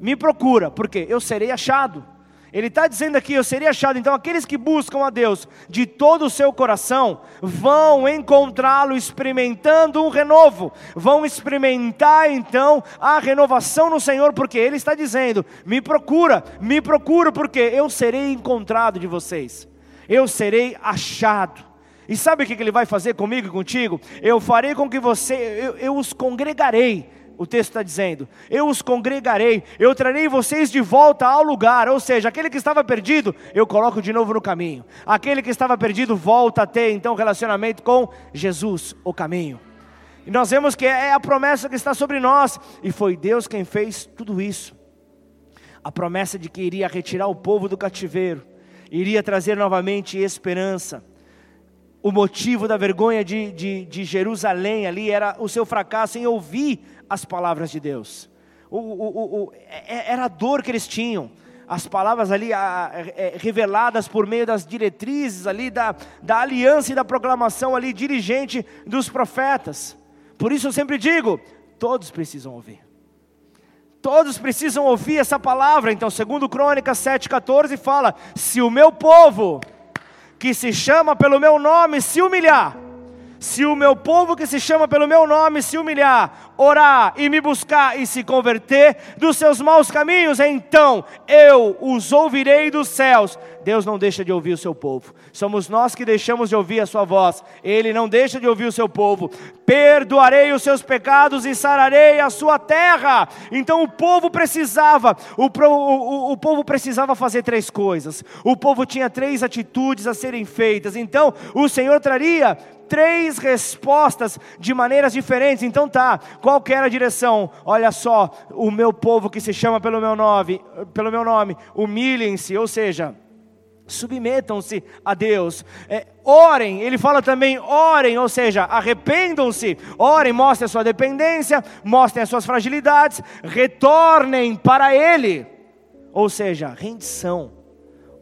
Me procura, porque eu serei achado. Ele está dizendo aqui: eu seria achado. Então, aqueles que buscam a Deus de todo o seu coração vão encontrá-lo experimentando um renovo, vão experimentar então a renovação no Senhor, porque Ele está dizendo: me procura, me procura, porque eu serei encontrado de vocês, eu serei achado. E sabe o que Ele vai fazer comigo e contigo? Eu farei com que você, eu, eu os congregarei o texto está dizendo: Eu os congregarei, eu trarei vocês de volta ao lugar. Ou seja, aquele que estava perdido, eu coloco de novo no caminho. Aquele que estava perdido volta a ter então relacionamento com Jesus, o caminho. E nós vemos que é a promessa que está sobre nós, e foi Deus quem fez tudo isso. A promessa de que iria retirar o povo do cativeiro, iria trazer novamente esperança o motivo da vergonha de, de, de, Jerusalém ali era o seu fracasso em ouvir as palavras de Deus. O, o, o, é, é, era a dor que eles tinham. As palavras ali a, a, é, reveladas por meio das diretrizes ali, da, da aliança e da proclamação ali dirigente dos profetas. Por isso eu sempre digo: todos precisam ouvir. Todos precisam ouvir essa palavra. Então, segundo Crônicas 7,14 fala: se o meu povo que se chama pelo meu nome se humilhar, se o meu povo que se chama pelo meu nome se humilhar, orar e me buscar e se converter dos seus maus caminhos, então eu os ouvirei dos céus. Deus não deixa de ouvir o seu povo. Somos nós que deixamos de ouvir a sua voz. Ele não deixa de ouvir o seu povo. Perdoarei os seus pecados e sararei a sua terra. Então o povo precisava, o, o, o povo precisava fazer três coisas. O povo tinha três atitudes a serem feitas. Então o Senhor traria três respostas de maneiras diferentes. Então tá, qual era a direção? Olha só, o meu povo que se chama pelo meu nome, pelo meu nome, humilhem-se, ou seja, submetam-se a Deus. É, orem, ele fala também orem, ou seja, arrependam-se, orem, mostrem a sua dependência, mostrem as suas fragilidades, retornem para Ele. Ou seja, rendição,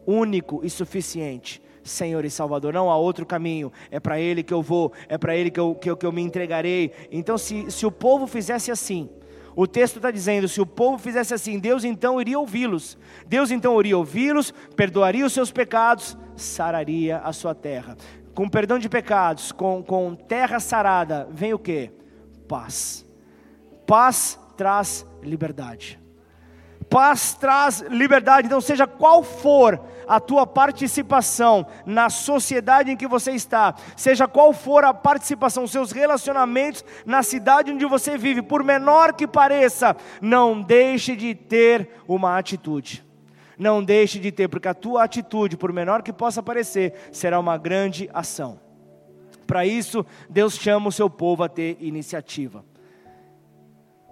único e suficiente. Senhor e Salvador, não há outro caminho, é para Ele que eu vou, é para Ele que eu, que, eu, que eu me entregarei. Então, se, se o povo fizesse assim, o texto está dizendo: se o povo fizesse assim, Deus então iria ouvi-los. Deus então iria ouvi-los, perdoaria os seus pecados, sararia a sua terra. Com perdão de pecados, com, com terra sarada, vem o que? Paz. Paz traz liberdade. Paz traz liberdade. Então, seja qual for a tua participação na sociedade em que você está, seja qual for a participação, seus relacionamentos na cidade onde você vive, por menor que pareça, não deixe de ter uma atitude. Não deixe de ter, porque a tua atitude, por menor que possa parecer, será uma grande ação. Para isso, Deus chama o seu povo a ter iniciativa.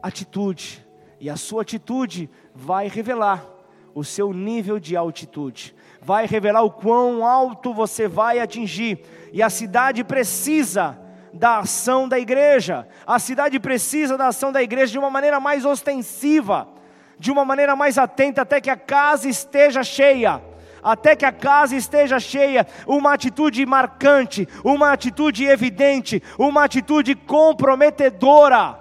Atitude. E a sua atitude vai revelar o seu nível de altitude vai revelar o quão alto você vai atingir. E a cidade precisa da ação da igreja. A cidade precisa da ação da igreja de uma maneira mais ostensiva, de uma maneira mais atenta, até que a casa esteja cheia. até que a casa esteja cheia. Uma atitude marcante, uma atitude evidente, uma atitude comprometedora.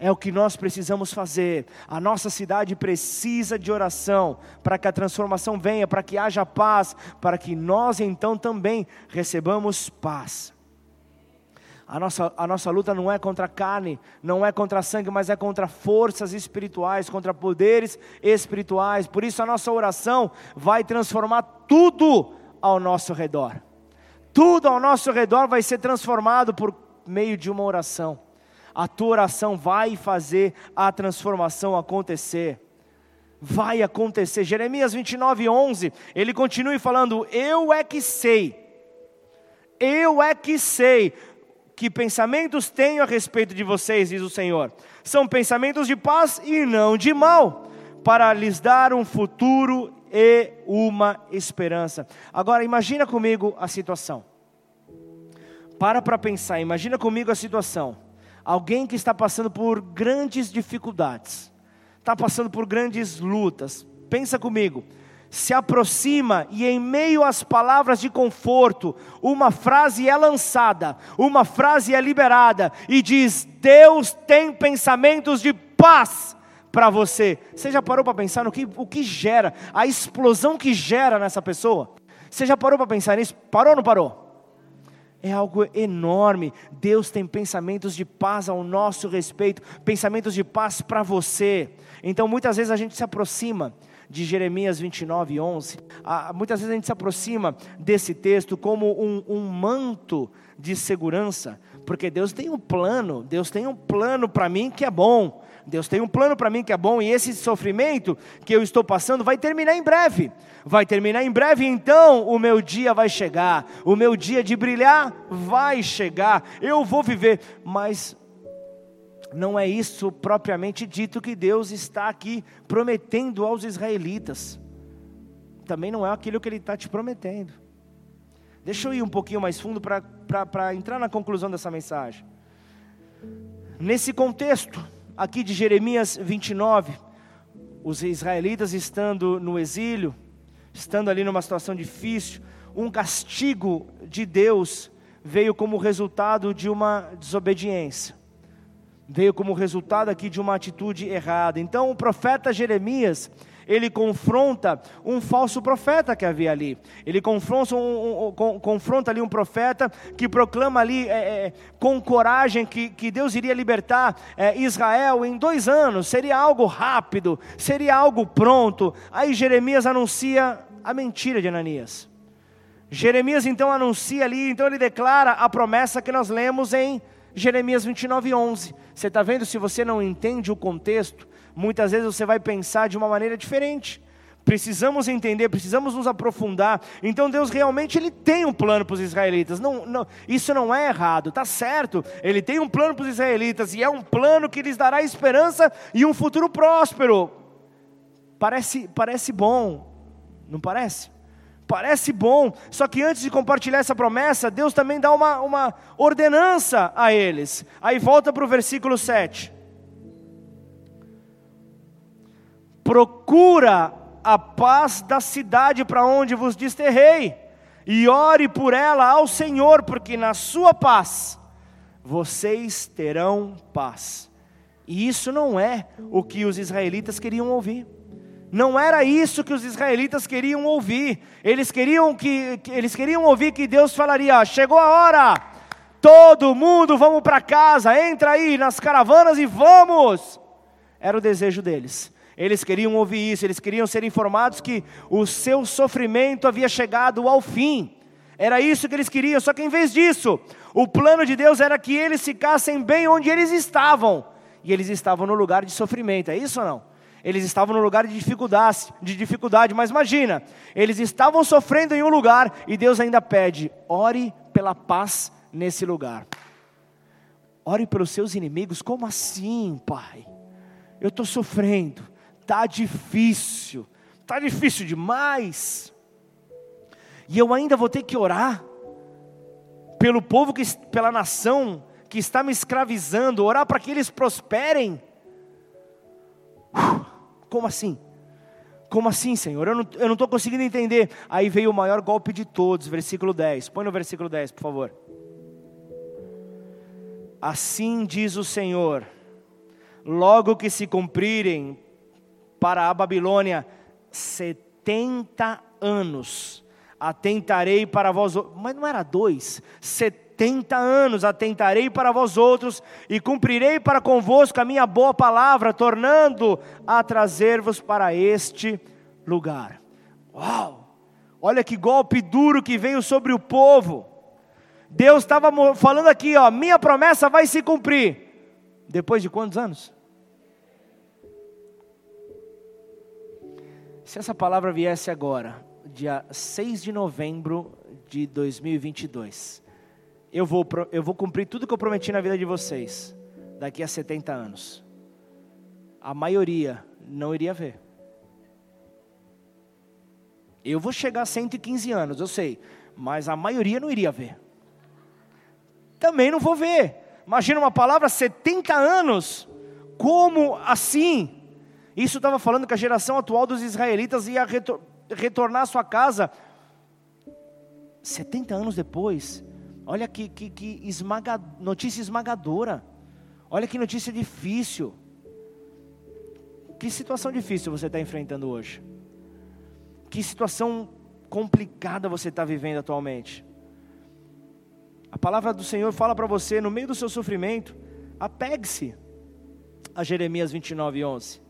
É o que nós precisamos fazer. A nossa cidade precisa de oração para que a transformação venha, para que haja paz, para que nós então também recebamos paz. A nossa, a nossa luta não é contra carne, não é contra sangue, mas é contra forças espirituais, contra poderes espirituais. Por isso a nossa oração vai transformar tudo ao nosso redor. Tudo ao nosso redor vai ser transformado por meio de uma oração. A tua oração vai fazer a transformação acontecer. Vai acontecer. Jeremias 29, 11, ele continua falando: Eu é que sei, eu é que sei que pensamentos tenho a respeito de vocês, diz o Senhor. São pensamentos de paz e não de mal, para lhes dar um futuro e uma esperança. Agora imagina comigo a situação. Para para pensar, imagina comigo a situação. Alguém que está passando por grandes dificuldades, está passando por grandes lutas. Pensa comigo se aproxima e, em meio às palavras de conforto, uma frase é lançada, uma frase é liberada e diz: Deus tem pensamentos de paz para você. Você já parou para pensar no que, o que gera, a explosão que gera nessa pessoa? Você já parou para pensar nisso? Parou ou não parou? É algo enorme. Deus tem pensamentos de paz ao nosso respeito, pensamentos de paz para você. Então, muitas vezes a gente se aproxima de Jeremias 29, 11. Ah, muitas vezes a gente se aproxima desse texto como um, um manto de segurança, porque Deus tem um plano, Deus tem um plano para mim que é bom. Deus tem um plano para mim que é bom, e esse sofrimento que eu estou passando vai terminar em breve. Vai terminar em breve, então o meu dia vai chegar, o meu dia de brilhar vai chegar, eu vou viver, mas não é isso propriamente dito que Deus está aqui prometendo aos israelitas. Também não é aquilo que Ele está te prometendo. Deixa eu ir um pouquinho mais fundo para entrar na conclusão dessa mensagem. Nesse contexto aqui de Jeremias 29, os israelitas estando no exílio, estando ali numa situação difícil, um castigo de Deus veio como resultado de uma desobediência veio como resultado aqui de uma atitude errada. Então o profeta Jeremias, ele confronta um falso profeta que havia ali. Ele confronta, um, um, confronta ali um profeta que proclama ali é, é, com coragem que, que Deus iria libertar é, Israel em dois anos. Seria algo rápido, seria algo pronto. Aí Jeremias anuncia a mentira de Ananias. Jeremias então anuncia ali, então ele declara a promessa que nós lemos em Jeremias 29, 11. Você está vendo? Se você não entende o contexto, muitas vezes você vai pensar de uma maneira diferente. Precisamos entender, precisamos nos aprofundar. Então Deus realmente ele tem um plano para os israelitas. Não, não, isso não é errado, tá certo. Ele tem um plano para os israelitas e é um plano que lhes dará esperança e um futuro próspero. Parece, parece bom, não parece? Parece bom, só que antes de compartilhar essa promessa, Deus também dá uma, uma ordenança a eles. Aí volta para o versículo 7. Procura a paz da cidade para onde vos desterrei, e ore por ela ao Senhor, porque na sua paz vocês terão paz. E isso não é o que os israelitas queriam ouvir. Não era isso que os israelitas queriam ouvir. Eles queriam que, que eles queriam ouvir que Deus falaria: "Chegou a hora. Todo mundo vamos para casa. Entra aí nas caravanas e vamos." Era o desejo deles. Eles queriam ouvir isso, eles queriam ser informados que o seu sofrimento havia chegado ao fim. Era isso que eles queriam, só que em vez disso, o plano de Deus era que eles ficassem bem onde eles estavam. E eles estavam no lugar de sofrimento, é isso ou não? Eles estavam no lugar de dificuldade, de dificuldade, mas imagina, eles estavam sofrendo em um lugar e Deus ainda pede: ore pela paz nesse lugar. Ore pelos seus inimigos, como assim, Pai? Eu estou sofrendo, está difícil, está difícil demais. E eu ainda vou ter que orar pelo povo, que, pela nação que está me escravizando, orar para que eles prosperem. Como assim? Como assim, Senhor? Eu não estou conseguindo entender. Aí veio o maior golpe de todos, versículo 10. Põe no versículo 10, por favor. Assim diz o Senhor: logo que se cumprirem para a Babilônia setenta anos, atentarei para vós. Mas não era dois, setenta anos atentarei para vós outros e cumprirei para convosco a minha boa palavra, tornando a trazer-vos para este lugar. Uau! Olha que golpe duro que veio sobre o povo. Deus estava falando aqui, ó, minha promessa vai se cumprir. Depois de quantos anos? Se essa palavra viesse agora, dia 6 de novembro de 2022, eu vou, eu vou cumprir tudo que eu prometi na vida de vocês, daqui a 70 anos. A maioria não iria ver. Eu vou chegar a 115 anos, eu sei, mas a maioria não iria ver. Também não vou ver. Imagina uma palavra 70 anos. Como assim? Isso estava falando que a geração atual dos israelitas ia retor retornar à sua casa 70 anos depois. Olha que, que, que esmaga notícia esmagadora. Olha que notícia difícil. Que situação difícil você está enfrentando hoje? Que situação complicada você está vivendo atualmente? A palavra do Senhor fala para você, no meio do seu sofrimento, apegue-se a Jeremias 29, 11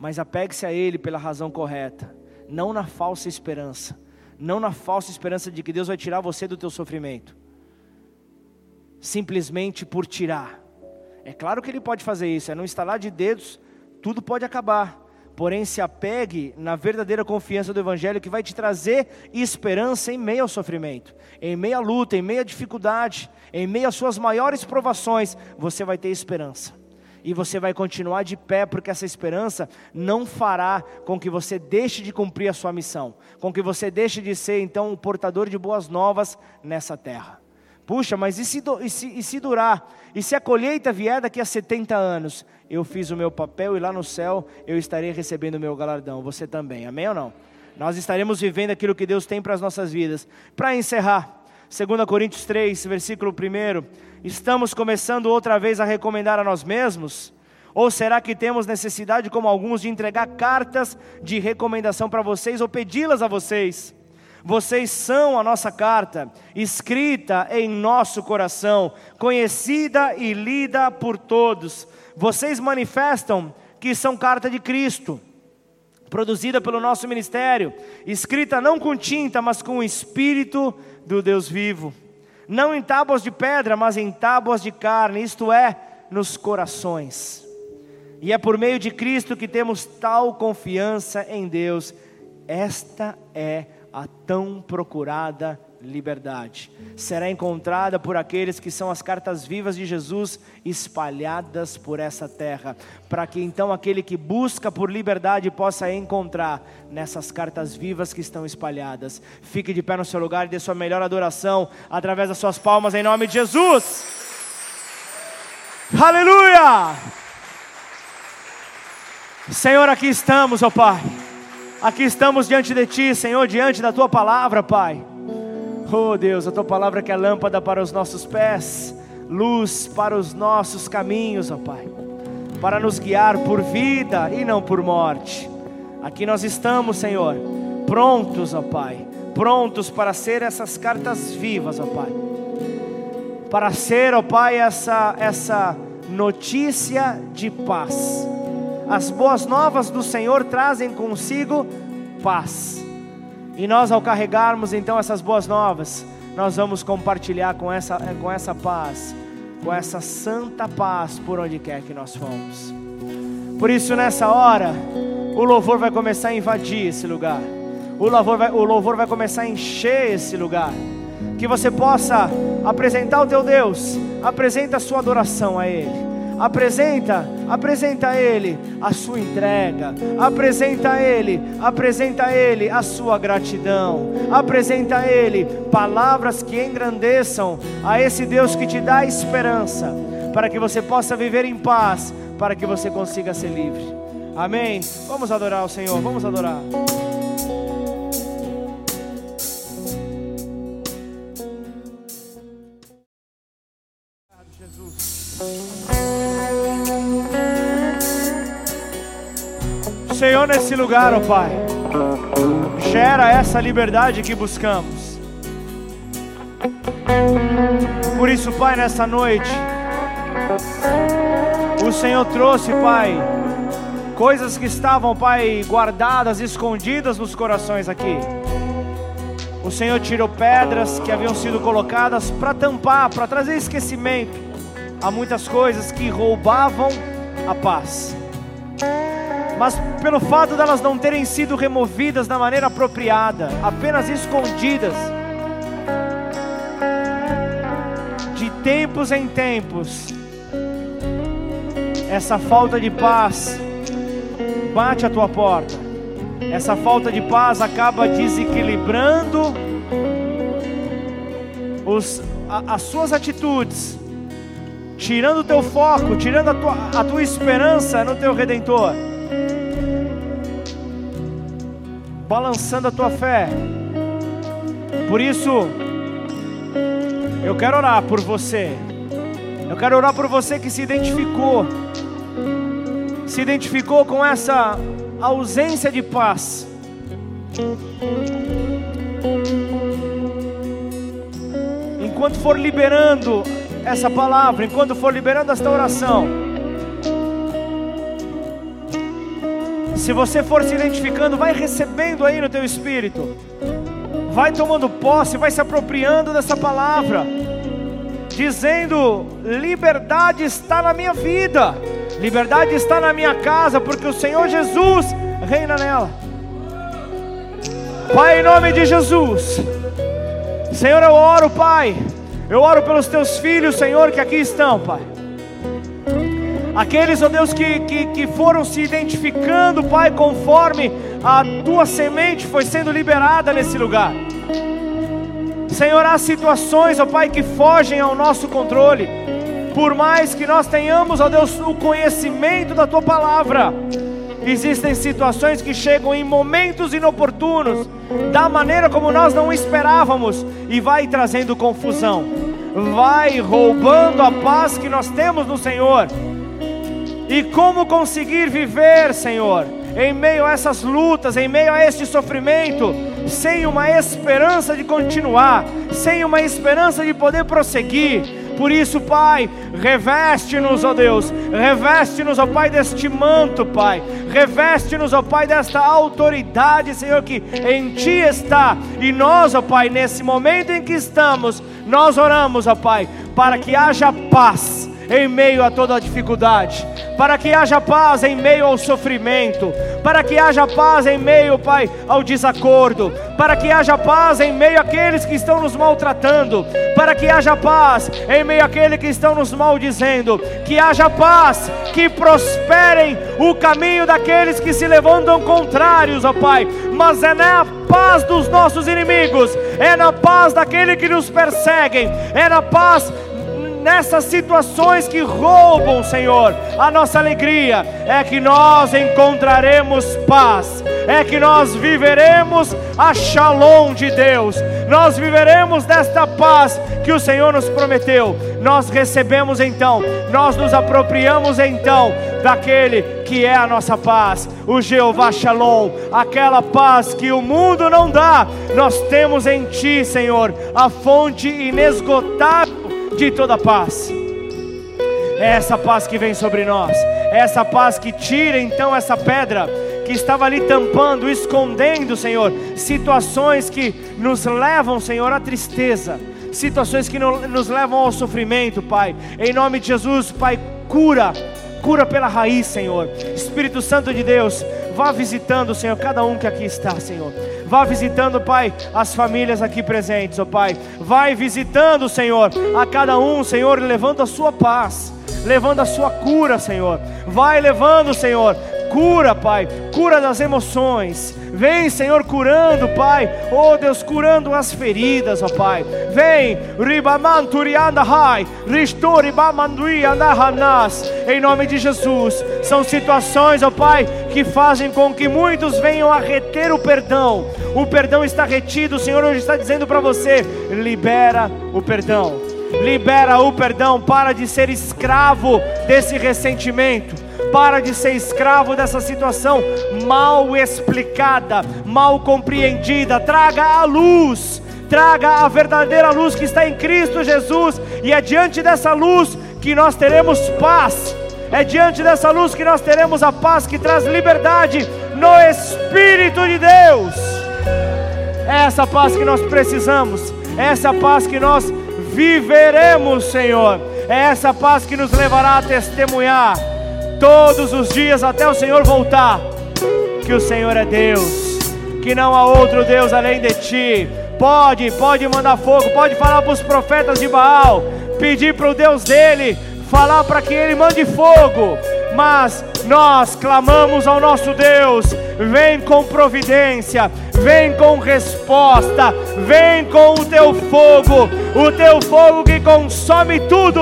mas apegue-se a Ele pela razão correta, não na falsa esperança, não na falsa esperança de que Deus vai tirar você do teu sofrimento, simplesmente por tirar. É claro que Ele pode fazer isso, é não instalar de dedos, tudo pode acabar. Porém, se apegue na verdadeira confiança do Evangelho que vai te trazer esperança em meio ao sofrimento, em meio à luta, em meio à dificuldade, em meio às suas maiores provações, você vai ter esperança e você vai continuar de pé, porque essa esperança não fará com que você deixe de cumprir a sua missão, com que você deixe de ser então o portador de boas novas nessa terra. Puxa, mas e se, e se, e se durar? E se a colheita vier daqui a 70 anos? Eu fiz o meu papel e lá no céu eu estarei recebendo o meu galardão. Você também, amém ou não? Nós estaremos vivendo aquilo que Deus tem para as nossas vidas. Para encerrar, 2 Coríntios 3, versículo 1 Estamos começando outra vez a recomendar a nós mesmos? Ou será que temos necessidade, como alguns, de entregar cartas de recomendação para vocês ou pedi-las a vocês? Vocês são a nossa carta, escrita em nosso coração, conhecida e lida por todos. Vocês manifestam que são carta de Cristo, produzida pelo nosso ministério, escrita não com tinta, mas com o Espírito do Deus vivo não em tábuas de pedra, mas em tábuas de carne, isto é, nos corações. E é por meio de Cristo que temos tal confiança em Deus. Esta é a tão procurada liberdade. Será encontrada por aqueles que são as cartas vivas de Jesus espalhadas por essa terra, para que então aquele que busca por liberdade possa encontrar nessas cartas vivas que estão espalhadas. Fique de pé no seu lugar e dê sua melhor adoração através das suas palmas em nome de Jesus. Aleluia! Senhor, aqui estamos, ó Pai. Aqui estamos diante de Ti, Senhor, diante da Tua palavra, Pai. Oh Deus, a tua palavra que é lâmpada para os nossos pés, luz para os nossos caminhos, ó Pai, para nos guiar por vida e não por morte. Aqui nós estamos, Senhor, prontos, ó Pai, prontos para ser essas cartas vivas, ó Pai, para ser, ó Pai, essa, essa notícia de paz. As boas novas do Senhor trazem consigo paz e nós, ao carregarmos então essas boas novas, nós vamos compartilhar com essa, com essa paz, com essa santa paz por onde quer que nós fomos. Por isso, nessa hora, o louvor vai começar a invadir esse lugar, o louvor vai, o louvor vai começar a encher esse lugar. Que você possa apresentar o teu Deus, apresenta a sua adoração a Ele apresenta, apresenta a Ele a sua entrega, apresenta a Ele, apresenta a Ele a sua gratidão, apresenta a Ele palavras que engrandeçam a esse Deus que te dá esperança, para que você possa viver em paz, para que você consiga ser livre. Amém. Vamos adorar o Senhor, vamos adorar. Senhor nesse lugar, ó oh Pai. Gera essa liberdade que buscamos. Por isso, Pai, nessa noite, o Senhor trouxe, Pai, coisas que estavam, Pai, guardadas, escondidas nos corações aqui. O Senhor tirou pedras que haviam sido colocadas para tampar, para trazer esquecimento a muitas coisas que roubavam a paz. Mas pelo fato delas não terem sido removidas da maneira apropriada, apenas escondidas, de tempos em tempos, essa falta de paz bate a tua porta. Essa falta de paz acaba desequilibrando os, a, as suas atitudes, tirando o teu foco, tirando a tua, a tua esperança no teu redentor, balançando a tua fé. Por isso, eu quero orar por você. Eu quero orar por você que se identificou se identificou com essa ausência de paz. Enquanto for liberando essa palavra, enquanto for liberando esta oração, se você for se identificando, vai recebendo aí no teu espírito, vai tomando posse, vai se apropriando dessa palavra, dizendo: liberdade está na minha vida. Liberdade está na minha casa, porque o Senhor Jesus reina nela. Pai, em nome de Jesus, Senhor, eu oro, Pai. Eu oro pelos teus filhos, Senhor, que aqui estão, Pai. Aqueles, ó oh Deus, que, que, que foram se identificando, Pai, conforme a tua semente foi sendo liberada nesse lugar. Senhor, há situações, ó oh Pai, que fogem ao nosso controle. Por mais que nós tenhamos, ó Deus, o conhecimento da tua palavra, existem situações que chegam em momentos inoportunos, da maneira como nós não esperávamos, e vai trazendo confusão, vai roubando a paz que nós temos no Senhor. E como conseguir viver, Senhor, em meio a essas lutas, em meio a este sofrimento, sem uma esperança de continuar, sem uma esperança de poder prosseguir, por isso, Pai, reveste-nos, ó Deus, reveste-nos, ó Pai, deste manto, Pai, reveste-nos, ó Pai, desta autoridade, Senhor, que em Ti está, e nós, ó Pai, nesse momento em que estamos, nós oramos, ó Pai, para que haja paz em meio a toda a dificuldade, para que haja paz em meio ao sofrimento, para que haja paz em meio, Pai, ao desacordo, para que haja paz em meio àqueles que estão nos maltratando, para que haja paz em meio àqueles que estão nos maldizendo, que haja paz, que prosperem o caminho daqueles que se levantam contrários, ó Pai, mas é na paz dos nossos inimigos, é na paz daquele que nos perseguem, é na paz nessas situações que roubam, Senhor, a nossa alegria, é que nós encontraremos paz, é que nós viveremos a shalom de Deus, nós viveremos desta paz que o Senhor nos prometeu. Nós recebemos então, nós nos apropriamos então daquele que é a nossa paz, o Jeová Shalom, aquela paz que o mundo não dá. Nós temos em Ti, Senhor, a fonte inesgotável de toda paz. É essa paz que vem sobre nós, é essa paz que tira então essa pedra que estava ali tampando, escondendo, Senhor, situações que nos levam, Senhor, à tristeza, situações que nos levam ao sofrimento, Pai. Em nome de Jesus, Pai, cura, cura pela raiz, Senhor. Espírito Santo de Deus, vá visitando, Senhor, cada um que aqui está, Senhor. Vá visitando, Pai, as famílias aqui presentes, ó Pai. Vai visitando, Senhor, a cada um, Senhor, levando a sua paz, levando a sua cura, Senhor. Vai levando, Senhor, Cura, Pai, cura das emoções. Vem, Senhor, curando, Pai. Oh Deus, curando as feridas, ó Pai. Vem. Em nome de Jesus. São situações, ó Pai, que fazem com que muitos venham a reter o perdão. O perdão está retido. O Senhor hoje está dizendo para você: libera o perdão. Libera o perdão. Para de ser escravo desse ressentimento para de ser escravo dessa situação mal explicada, mal compreendida. Traga a luz, traga a verdadeira luz que está em Cristo Jesus, e é diante dessa luz que nós teremos paz. É diante dessa luz que nós teremos a paz que traz liberdade no Espírito de Deus. É essa paz que nós precisamos, é essa paz que nós viveremos, Senhor. É essa paz que nos levará a testemunhar todos os dias até o Senhor voltar, que o Senhor é Deus, que não há outro Deus além de ti. Pode, pode mandar fogo, pode falar para os profetas de Baal, pedir para o Deus dele, falar para que ele mande fogo, mas nós clamamos ao nosso Deus, vem com providência, vem com resposta, vem com o teu fogo, o teu fogo que consome tudo,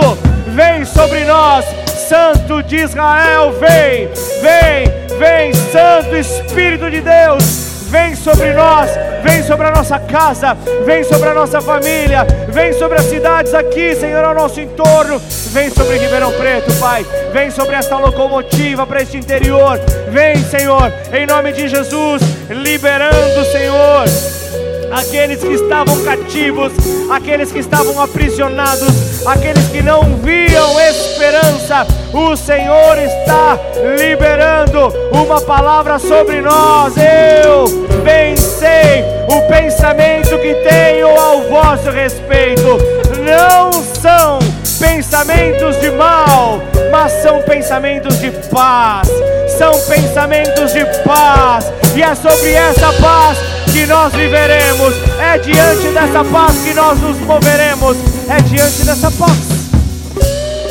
vem sobre nós Santo de Israel, vem, vem, vem, Santo Espírito de Deus, vem sobre nós, vem sobre a nossa casa, vem sobre a nossa família, vem sobre as cidades aqui, Senhor, ao nosso entorno, vem sobre Ribeirão Preto, Pai, vem sobre esta locomotiva para este interior, vem, Senhor, em nome de Jesus, liberando, Senhor aqueles que estavam cativos, aqueles que estavam aprisionados, aqueles que não viam esperança. O Senhor está liberando uma palavra sobre nós. Eu pensei o pensamento que tenho ao vosso respeito. Não são pensamentos de mal, mas são pensamentos de paz. São pensamentos de paz, e é sobre essa paz que nós viveremos, é diante dessa paz que nós nos moveremos, é diante dessa paz.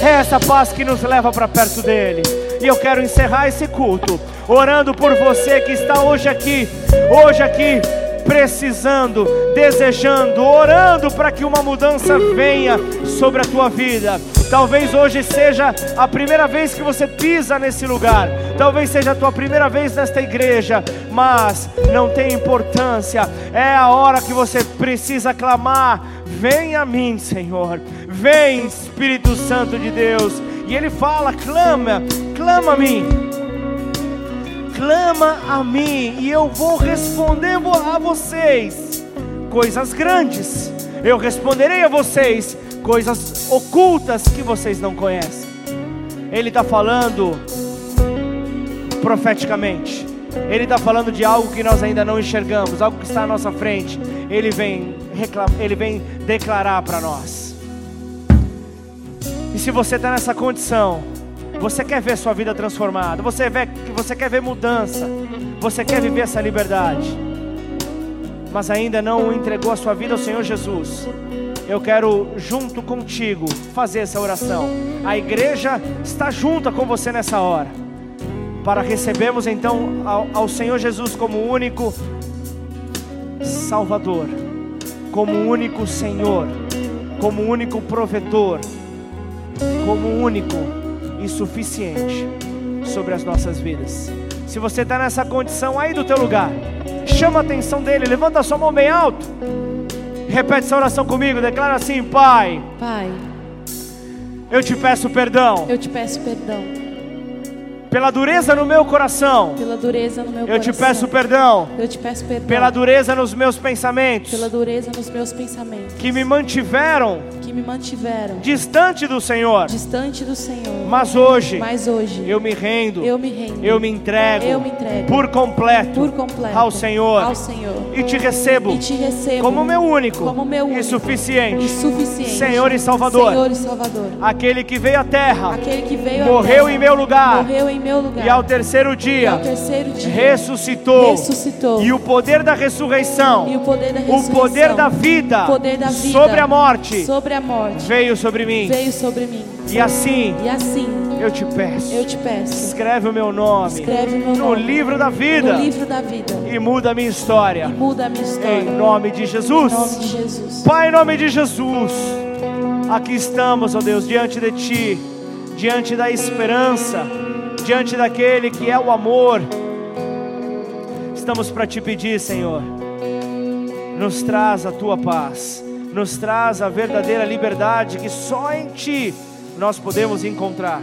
É essa paz que nos leva para perto dele. E eu quero encerrar esse culto orando por você que está hoje aqui, hoje aqui precisando, desejando, orando para que uma mudança venha sobre a tua vida. Talvez hoje seja a primeira vez que você pisa nesse lugar, talvez seja a tua primeira vez nesta igreja, mas não tem importância, é a hora que você precisa clamar: Vem a mim, Senhor, vem Espírito Santo de Deus. E ele fala: clama, clama a mim clama a mim e eu vou responder a vocês coisas grandes. Eu responderei a vocês coisas ocultas que vocês não conhecem. Ele está falando profeticamente. Ele está falando de algo que nós ainda não enxergamos, algo que está à nossa frente. Ele vem, ele vem declarar para nós. E se você está nessa condição, você quer ver sua vida transformada, você, vê, você quer ver mudança, você quer viver essa liberdade, mas ainda não entregou a sua vida ao Senhor Jesus. Eu quero, junto contigo, fazer essa oração. A igreja está junta com você nessa hora, para recebermos então ao, ao Senhor Jesus como único Salvador, como único Senhor, como único provedor, como único e suficiente sobre as nossas vidas. Se você está nessa condição aí do teu lugar, chama a atenção dele, levanta a sua mão bem alto. Repete essa oração comigo, declara assim: Pai. Pai. Eu te peço perdão. Eu te peço perdão pela dureza no meu coração. Pela dureza no meu eu coração. te peço perdão. Eu te peço perdão. Pela dureza nos meus pensamentos. Pela dureza nos meus pensamentos. Que me mantiveram. Que me mantiveram. Distante do Senhor. Distante do Senhor. Mas hoje. Mas hoje. Eu me rendo. Eu me rendo. Eu me entrego. Eu me entrego. Por completo. Por completo. Ao Senhor. Ao Senhor. E te recebo. E te recebo. Como meu único. Como meu único. E suficiente. E suficiente. Senhor e Salvador. Senhor e Salvador. Aquele que veio à terra. Aquele que veio morreu terra, em meu lugar. Morreu em meu lugar. E ao terceiro dia, ao terceiro dia ressuscitou, ressuscitou. E o poder da ressurreição, e o poder da, ressurreição, o poder da vida, poder da vida sobre, a morte, sobre a morte veio sobre mim. veio sobre mim. E assim E assim, eu te peço, eu te peço, escreve o meu nome escreve meu no nome livro da vida no livro da vida e muda a minha e história. muda a minha história. Em nome de Em Jesus. nome de Jesus. Pai, em nome de Jesus, aqui estamos, ó Deus, diante de Ti, diante da esperança, diante daquele que é o amor. Estamos para te pedir, Senhor, nos traz a Tua paz, nos traz a verdadeira liberdade que só em Ti nós podemos encontrar.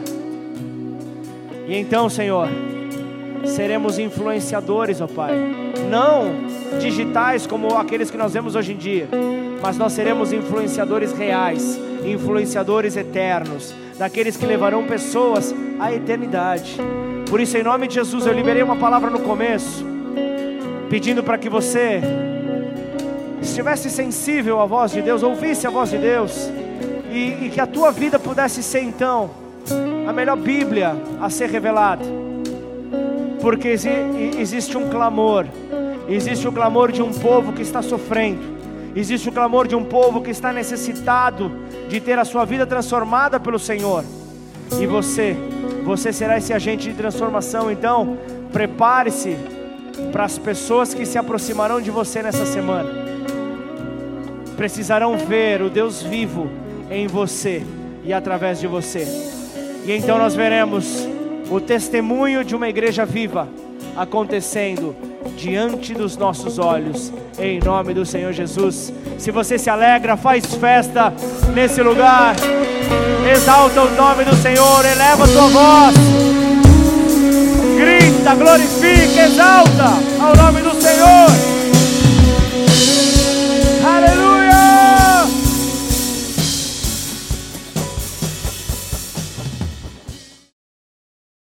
E então, Senhor, seremos influenciadores, ó Pai. Não digitais como aqueles que nós vemos hoje em dia, mas nós seremos influenciadores reais, influenciadores eternos, daqueles que levarão pessoas à eternidade. Por isso, em nome de Jesus, eu liberei uma palavra no começo, pedindo para que você estivesse sensível à voz de Deus, ouvisse a voz de Deus, e, e que a tua vida pudesse ser então a melhor Bíblia a ser revelada porque exi- existe um clamor, existe o clamor de um povo que está sofrendo, existe o clamor de um povo que está necessitado de ter a sua vida transformada pelo Senhor, e você, você será esse agente de transformação, então prepare-se para as pessoas que se aproximarão de você nessa semana, precisarão ver o Deus vivo em você e através de você. E então nós veremos o testemunho de uma igreja viva acontecendo diante dos nossos olhos, em nome do Senhor Jesus. Se você se alegra, faz festa nesse lugar, exalta o nome do Senhor, eleva a tua voz, grita, glorifica, exalta ao nome do Senhor.